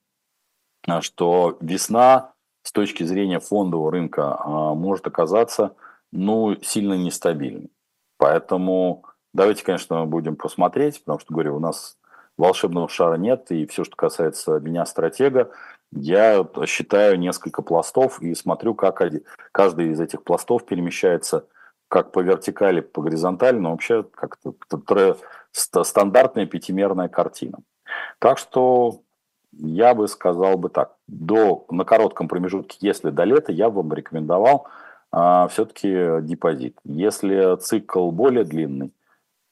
а, что весна с точки зрения фондового рынка может оказаться ну, сильно нестабильный. Поэтому давайте, конечно, будем посмотреть, потому что, говорю, у нас волшебного шара нет, и все, что касается меня, стратега, я считаю несколько пластов и смотрю, как каждый из этих пластов перемещается как по вертикали, по горизонтали, но вообще как-то стандартная пятимерная картина. Так что я бы сказал бы так, до, на коротком промежутке, если до лета, я бы рекомендовал а, все-таки депозит. Если цикл более длинный,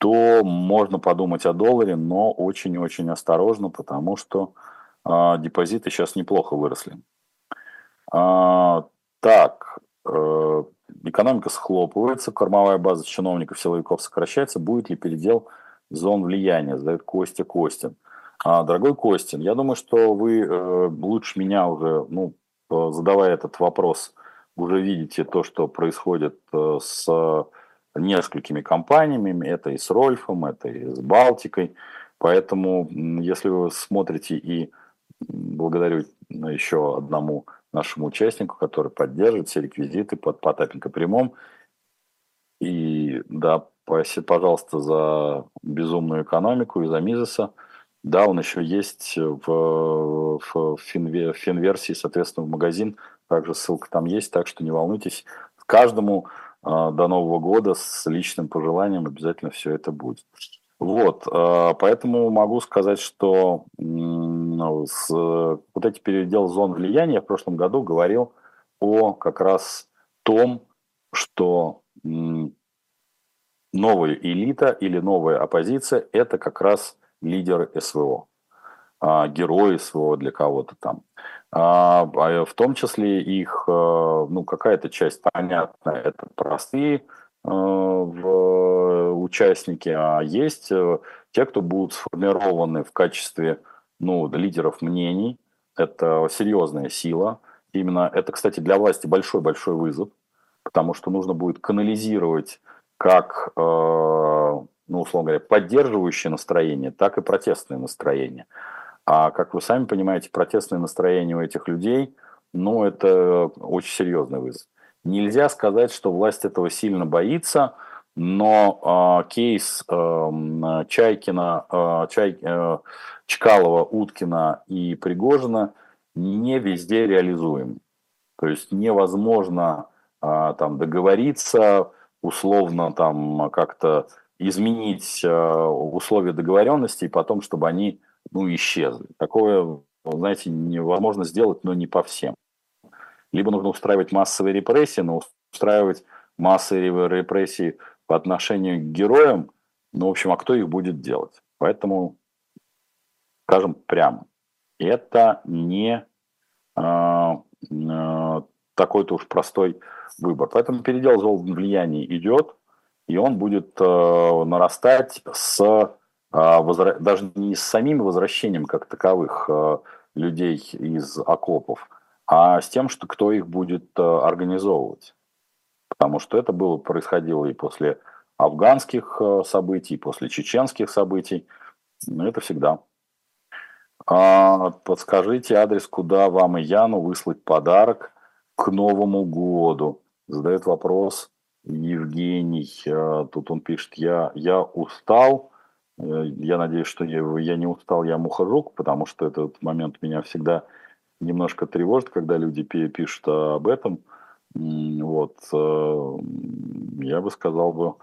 то можно подумать о долларе, но очень-очень осторожно, потому что а, депозиты сейчас неплохо выросли. А, так, э, экономика схлопывается, кормовая база чиновников, силовиков сокращается. Будет ли передел зон влияния, задает Костя Костин. А, дорогой Костин, я думаю, что вы э, лучше меня уже, ну, задавая этот вопрос, уже видите то, что происходит э, с несколькими компаниями. Это и с Рольфом, это и с Балтикой. Поэтому, если вы смотрите и благодарю еще одному нашему участнику, который поддерживает все реквизиты под Потапенко прямом. И да, пожалуйста, за безумную экономику и за Мизеса. Да, он еще есть в, в, финве, в финверсии, соответственно, в магазин. Также ссылка там есть, так что не волнуйтесь. Каждому до Нового года с личным пожеланием обязательно все это будет. Вот, э, поэтому могу сказать, что э, с, вот эти передел зон влияния я в прошлом году говорил о как раз том, что новая элита или новая оппозиция – это как раз лидеры СВО, а, герои СВО для кого-то там. А, а в том числе их, э, ну, какая-то часть, понятно, это простые э, участники, а есть э, те, кто будут сформированы в качестве ну, лидеров мнений. Это серьезная сила. Именно это, кстати, для власти большой-большой вызов, потому что нужно будет канализировать как, э, ну, условно говоря, поддерживающее настроение, так и протестное настроение. А как вы сами понимаете, протестное настроение у этих людей, ну, это очень серьезный вызов. Нельзя сказать, что власть этого сильно боится, но э, кейс э, Чайкина, э, Чай, э, Чкалова, Уткина и Пригожина не везде реализуем. То есть невозможно э, там договориться, условно там как-то изменить э, условия договоренности и потом, чтобы они ну, исчезли. Такое, знаете, невозможно сделать, но не по всем. Либо нужно устраивать массовые репрессии, но устраивать массовые репрессии по отношению к героям, ну, в общем, а кто их будет делать? Поэтому, скажем прямо, это не э, э, такой-то уж простой выбор. Поэтому передел зон влияния идет, и он будет э, нарастать с возра... даже не с самим возвращением как таковых э, людей из окопов, а с тем, что кто их будет э, организовывать. Потому что это было, происходило и после афганских событий, и после чеченских событий. Но это всегда. А, подскажите адрес, куда вам и Яну выслать подарок к Новому году задает вопрос Евгений. Тут он пишет, я, я устал. Э, я надеюсь, что я, я не устал, я мухожук, потому что этот момент меня всегда немножко тревожит, когда люди пишут об этом. Вот. Э, я бы сказал бы,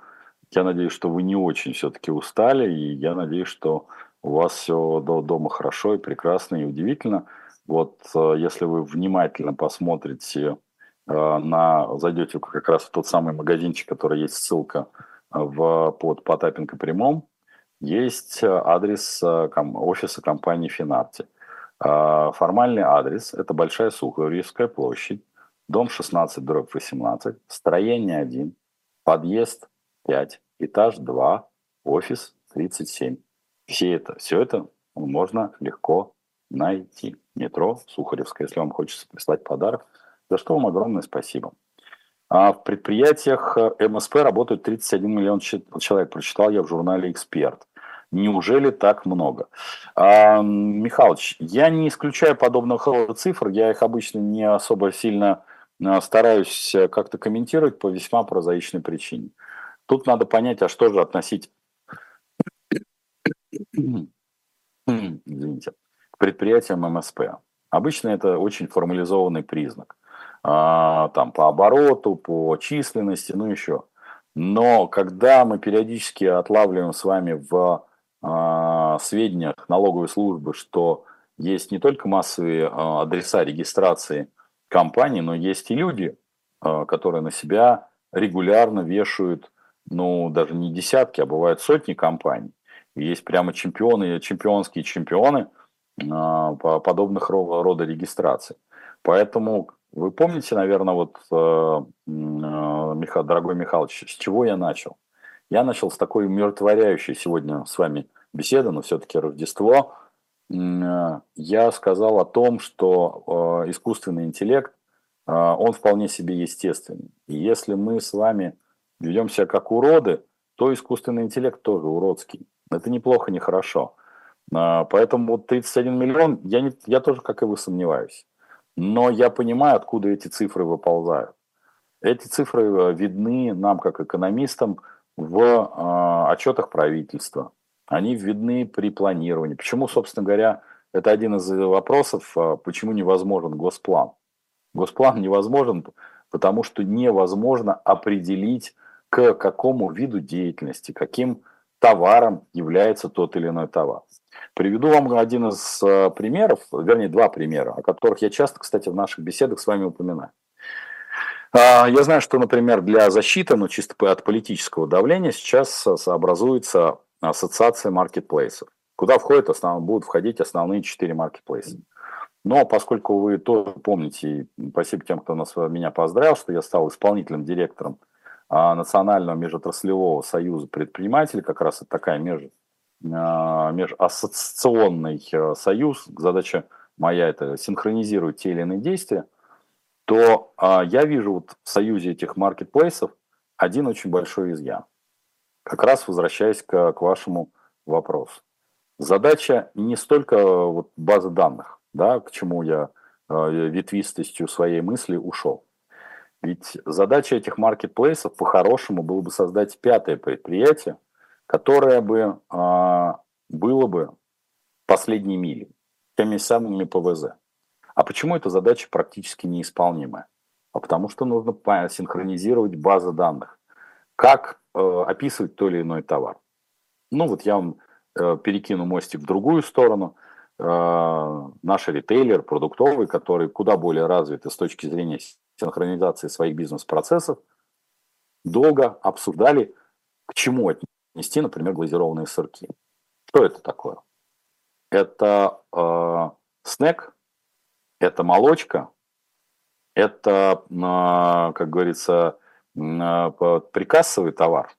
я надеюсь, что вы не очень все-таки устали, и я надеюсь, что у вас все дома хорошо и прекрасно и удивительно. Вот если вы внимательно посмотрите Э, на, зайдете как раз в тот самый магазинчик, который есть ссылка э, в, под Потапенко прямом, есть э, адрес офиса компании Финарти. Формальный адрес – это Большая Сухаревская площадь, дом 16, дробь 18, строение 1, подъезд 5, этаж 2, офис 37. Все это, все это можно легко найти. Метро Сухаревская, если вам хочется прислать подарок – за что вам огромное спасибо. А в предприятиях э, МСП работают 31 миллион человек, прочитал я в журнале «Эксперт». Неужели так много? А, Михалыч, я не исключаю подобных цифр, я их обычно не особо сильно стараюсь как-то комментировать по весьма прозаичной причине. Тут надо понять, а что же относить извините, к предприятиям МСП. Обычно это очень формализованный признак. А, там по обороту, по численности, ну еще. Но когда мы периодически отлавливаем с вами в а, сведениях налоговой службы, что есть не только массовые а, адреса регистрации компаний, но есть и люди, а, которые на себя регулярно вешают, ну, даже не десятки, а бывают сотни компаний. И есть прямо чемпионы, чемпионские чемпионы а, по подобных рода регистраций. Поэтому вы помните, наверное, вот, э, э, Михаил, дорогой Михалыч, с чего я начал? Я начал с такой умиротворяющей сегодня с вами беседы, но все-таки Рождество. Э, я сказал о том, что искусственный интеллект, он вполне себе естественный. И если мы с вами ведем себя как уроды, то искусственный интеллект тоже уродский. Это неплохо, не хорошо. Поэтому 31 миллион, я, не, я тоже, как и вы, сомневаюсь. Но я понимаю, откуда эти цифры выползают. Эти цифры э, видны нам, как экономистам, в э, отчетах правительства. Они видны при планировании. Почему, собственно говоря, это один из вопросов, э, почему невозможен госплан. Госплан невозможен, потому что невозможно определить, к какому виду деятельности, каким товаром является тот или иной товар. Приведу вам один из э, примеров, вернее, два примера, о которых я часто, кстати, в наших беседах с вами упоминаю. А, я знаю, что, например, для защиты, ну, чисто от политического давления, сейчас образуется ассоциация маркетплейсов, куда входят основ... будут входить основные четыре маркетплейса. Но поскольку вы тоже помните, и спасибо тем, кто нас, меня поздравил, что я стал исполнительным директором а, Национального межотраслевого союза предпринимателей, как раз это такая меж, а, межассоциационный э, союз, задача моя это синхронизировать те или иные действия, то а, я вижу вот в союзе этих маркетплейсов один очень большой изъян. Как раз возвращаясь к, к вашему вопросу. Задача не столько вот базы данных, да, к чему я э, ветвистостью своей мысли ушел. Ведь задача этих маркетплейсов по-хорошему было бы создать пятое предприятие, которое бы а, было бы последней милей, теми самыми ПВЗ. А почему эта задача практически неисполнимая? А потому что нужно синхронизировать базы данных. Как э, описывать то или иной товар? Ну вот я вам э, перекину мостик в другую сторону. Э, наш ритейлер, продуктовый, который куда более развиты с точки зрения синхронизации своих бизнес-процессов, долго обсуждали, к чему отнести нести, например, глазированные сырки. Что это такое? Это э, снэк, это молочка, это, э, как говорится, э, прикассовый товар.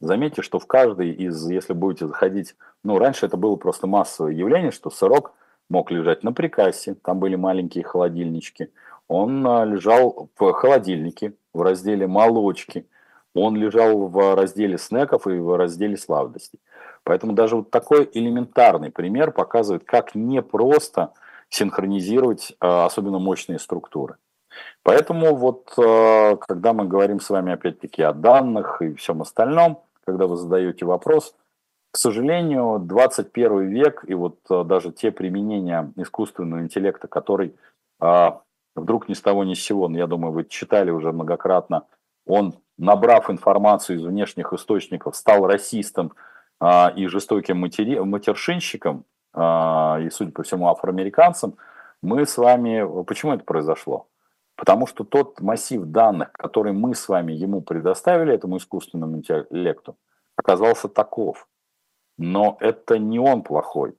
Заметьте, что в каждой из, если будете заходить, ну, раньше это было просто массовое явление, что сырок мог лежать на прикассе, там были маленькие холодильнички, он э, лежал в холодильнике в разделе молочки, он лежал в разделе снеков и в разделе сладостей. Поэтому даже вот такой элементарный пример показывает, как непросто синхронизировать э, особенно мощные структуры. Поэтому вот э, когда мы говорим с вами опять-таки о данных и всем остальном, когда вы задаете вопрос, к сожалению, 21 век и вот э, даже те применения искусственного интеллекта, который вдруг ни с того ни с сего, я думаю, вы читали уже многократно, он набрав информацию из внешних источников, стал расистом и жестоким матери, матершинщиком, и, судя по всему, афроамериканцем, мы с вами... Почему это произошло? Потому что тот массив данных, который мы с вами ему предоставили, этому искусственному интеллекту, оказался таков. Но это не он плохой.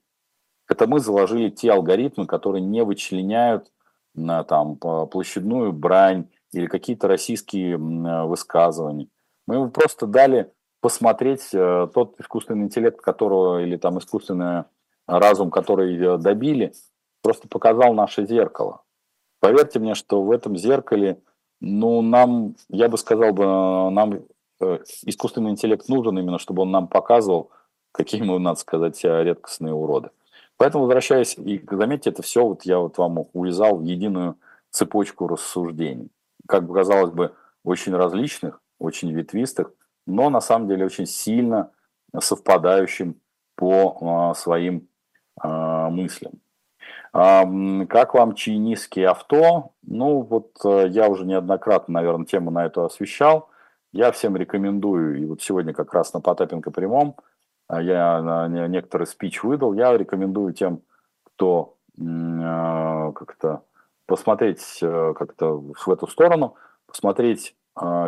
Это мы заложили те алгоритмы, которые не вычленяют на там, площадную брань, или какие-то российские высказывания. Мы ему просто дали посмотреть э, тот искусственный интеллект, которого, или там искусственный разум, который э, добили, просто показал наше зеркало. Поверьте мне, что в этом зеркале, ну, нам, я бы сказал бы, нам искусственный интеллект нужен именно, чтобы он нам показывал, какие мы, надо сказать, редкостные уроды. Поэтому, возвращаясь, и заметьте, это все вот я вот вам увязал в единую цепочку рассуждений. как бы казалось бы, очень различных, очень ветвистых, но на самом деле очень сильно совпадающим по своим мыслям. Как вам чайнистские авто? Ну, вот э, я уже неоднократно, наверное, тему на это освещал. Я всем рекомендую, и вот сегодня как раз на Потапенко прямом а я некоторый спич выдал, я рекомендую тем, кто э, как-то посмотреть э, как-то в эту сторону, посмотреть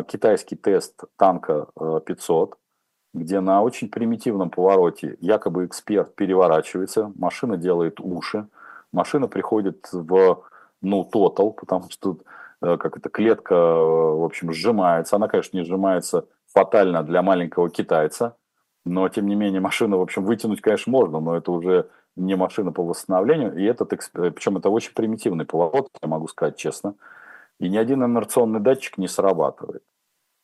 китайский тест танка 500, где на очень примитивном повороте якобы эксперт переворачивается, машина делает уши, машина приходит в, ну, тотал, потому что э, как эта клетка, э, в общем, сжимается. Она, конечно, не сжимается фатально для маленького китайца, но, тем не менее, машину, в общем, вытянуть, конечно, можно, но это уже не машина по восстановлению. И этот, э, причем это очень примитивный поворот, я могу сказать честно. И ни один инерционный датчик не срабатывает.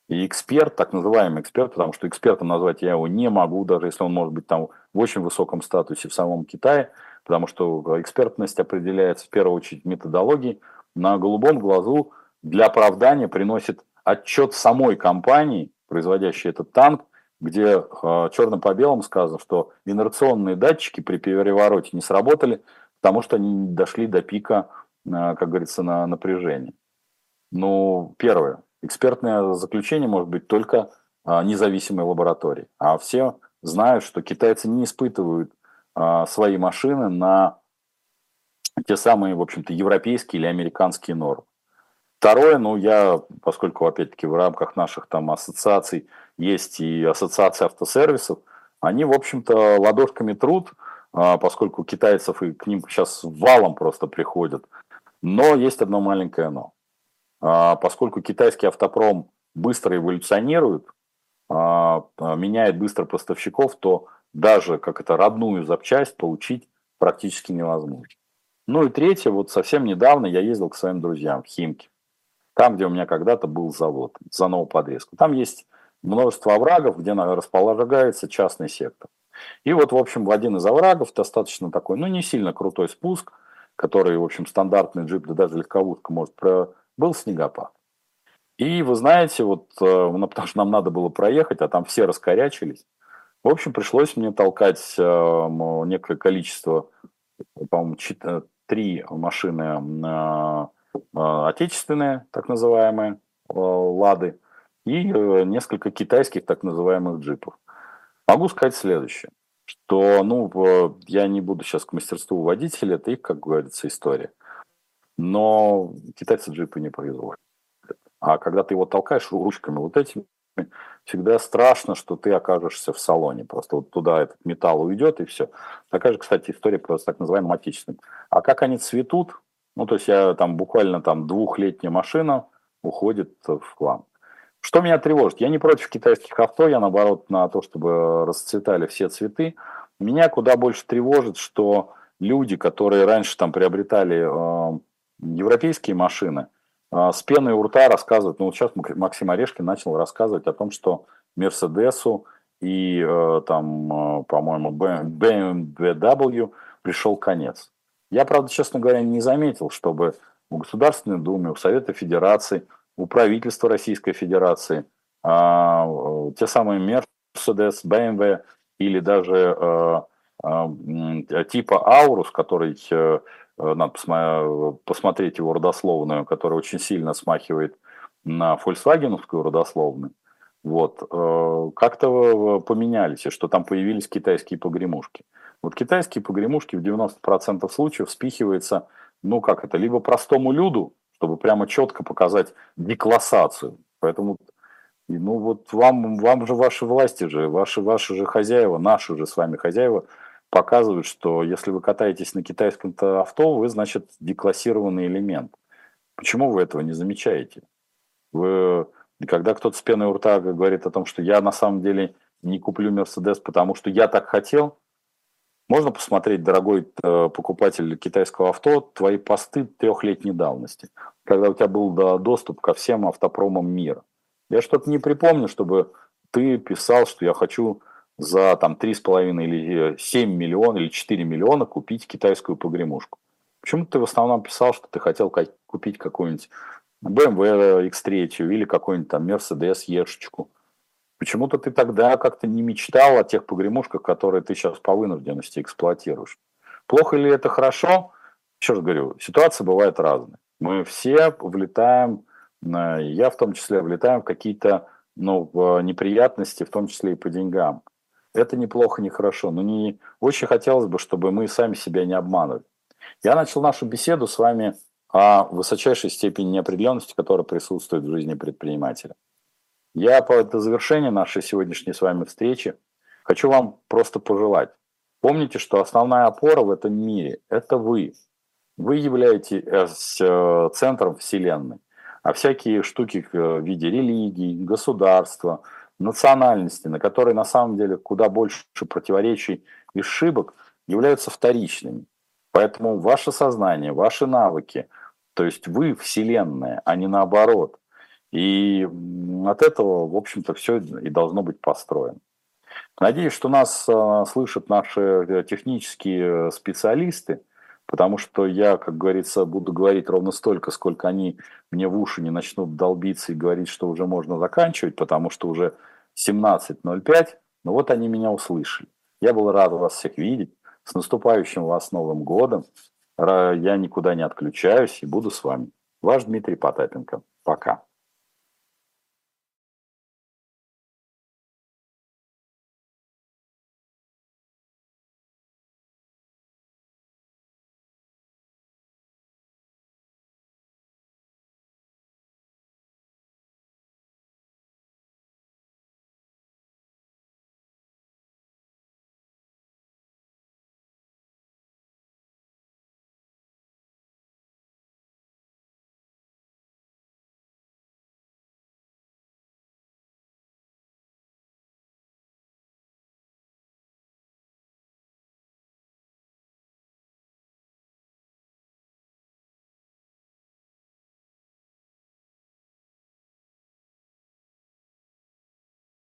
И эксперт, так называемый эксперт, потому что экспертом назвать я его не могу, даже если он может быть там в очень высоком статусе в самом Китае, потому что экспертность определяется в первую очередь методологией, на голубом глазу для оправдания приносит отчет самой компании, производящей этот танк, где э, черным по белому сказано, что инерционные датчики при перевороте не сработали, потому что они не дошли до пика, э, как говорится, на напряжение. Ну, первое. Экспертное заключение может быть только э, независимой лаборатории. А все знают, что китайцы не испытывают а, свои машины на те самые, в общем-то, европейские или американские нормы. Второе, ну, я, поскольку, опять-таки, в рамках наших там ассоциаций есть и ассоциация автосервисов, они, в общем-то, ладошками труд, а, поскольку китайцев и к ним сейчас валом просто приходят. Но есть одно маленькое но. А, поскольку китайский автопром быстро эволюционирует, меняет быстро поставщиков, то даже как это родную запчасть получить практически невозможно. Ну и третье, вот совсем недавно я ездил к своим друзьям в Химки, там, где у меня когда-то был завод за новоподрезку. Там есть множество оврагов, где располагается частный сектор. И вот, в общем, в один из оврагов достаточно такой, ну, не сильно крутой спуск, который, в общем, стандартный джип, да даже легковушка может, про... был снегопад. И вы знаете, вот, э, ну, потому что нам надо было проехать, а там все раскорячились, в общем, пришлось мне толкать э, некое количество, по-моему, э, три машины э, отечественные, так называемые, «Лады», и несколько китайских так называемых джипов. Могу сказать следующее, что, ну, я не буду сейчас к мастерству водителя, это их, как говорится, история. Но китайцы джипы не производят. А когда ты его толкаешь ручками вот этими, всегда страшно, что ты окажешься в салоне. Просто вот туда этот металл уйдет и все. Такая же, кстати, история с так называемым отечественным. А как они цветут? Ну, то есть я там буквально там двухлетняя машина уходит в хлам. Что меня тревожит? Я не против китайских авто, я наоборот на то, чтобы расцветали все цветы. Меня куда больше тревожит, что люди, которые раньше там приобретали э, европейские машины, а, с пеной у рта рассказывать. Ну, вот сейчас Максим Орешкин начал рассказывать о том, что Мерседесу и э, там, э, по-моему, BMW пришел конец. Я, правда, честно говоря, не заметил, чтобы у Государственной Думы, у Совета Федерации, у правительства Российской Федерации а, э, те самые Mercedes, BMW или даже типа Аурус, который надо посмотреть его родословную, которая очень сильно смахивает на фольксвагеновскую родословную. Вот. Э, как-то поменялись, что там появились китайские погремушки. Вот китайские погремушки в 90% случаев спихиваются, ну как это, либо простому люду, чтобы прямо четко показать деклассацию. Поэтому, ну вот вам, вам же ваши власти же, ваши, ваши же хозяева, наши же с вами хозяева – показывают, что если вы катаетесь на китайском авто, вы, значит, деклассированный элемент. Почему вы этого не замечаете? Вы, когда кто-то с пеной у рта говорит о том, что я на самом деле не куплю Мерседес, потому что я так хотел, можно посмотреть, дорогой э, покупатель китайского авто, твои посты трехлетней давности, когда у тебя был доступ ко всем автопромам мира. Я что-то не припомню, чтобы ты писал, что я хочу за там 3,5 или 7 э, миллионов или 4 миллиона купить китайскую погремушку. Почему ты в основном писал, что ты хотел купить какую-нибудь BMW X3 или какой-нибудь там Mercedes Ешечку. Почему-то ты тогда как-то не мечтал о тех погремушках, которые ты сейчас по вынужденности эксплуатируешь. Плохо ли это хорошо? Еще раз говорю, ситуации бывают разные. Мы все влетаем, я в том числе влетаем в какие-то ну, в неприятности, в том числе и по деньгам. Это неплохо, не хорошо, но не очень хотелось бы, чтобы мы сами себя не обманывали. Я начал нашу беседу с вами о высочайшей степени неопределенности, которая присутствует в жизни предпринимателя. Я по до завершения нашей сегодняшней с вами встречи хочу вам просто пожелать. Помните, что основная опора в этом мире – это вы. Вы являетесь э, центром Вселенной. А всякие штуки в виде религии, государства, национальности, на которые на самом деле куда больше противоречий и ошибок, являются вторичными. Поэтому ваше сознание, ваши навыки, то есть вы Вселенная, а не наоборот. И от этого, в общем-то, все и должно быть построено. Надеюсь, что нас э, слышат наши э, технические специалисты, потому что я, как говорится, буду говорить ровно столько, сколько они мне в уши не начнут долбиться и говорить, что уже можно заканчивать, потому что уже 17.05, но вот они меня услышали. Я был рад вас всех видеть. С наступающим вас Новым годом. Я никуда не отключаюсь и буду с вами. Ваш Дмитрий Потапенко. Пока.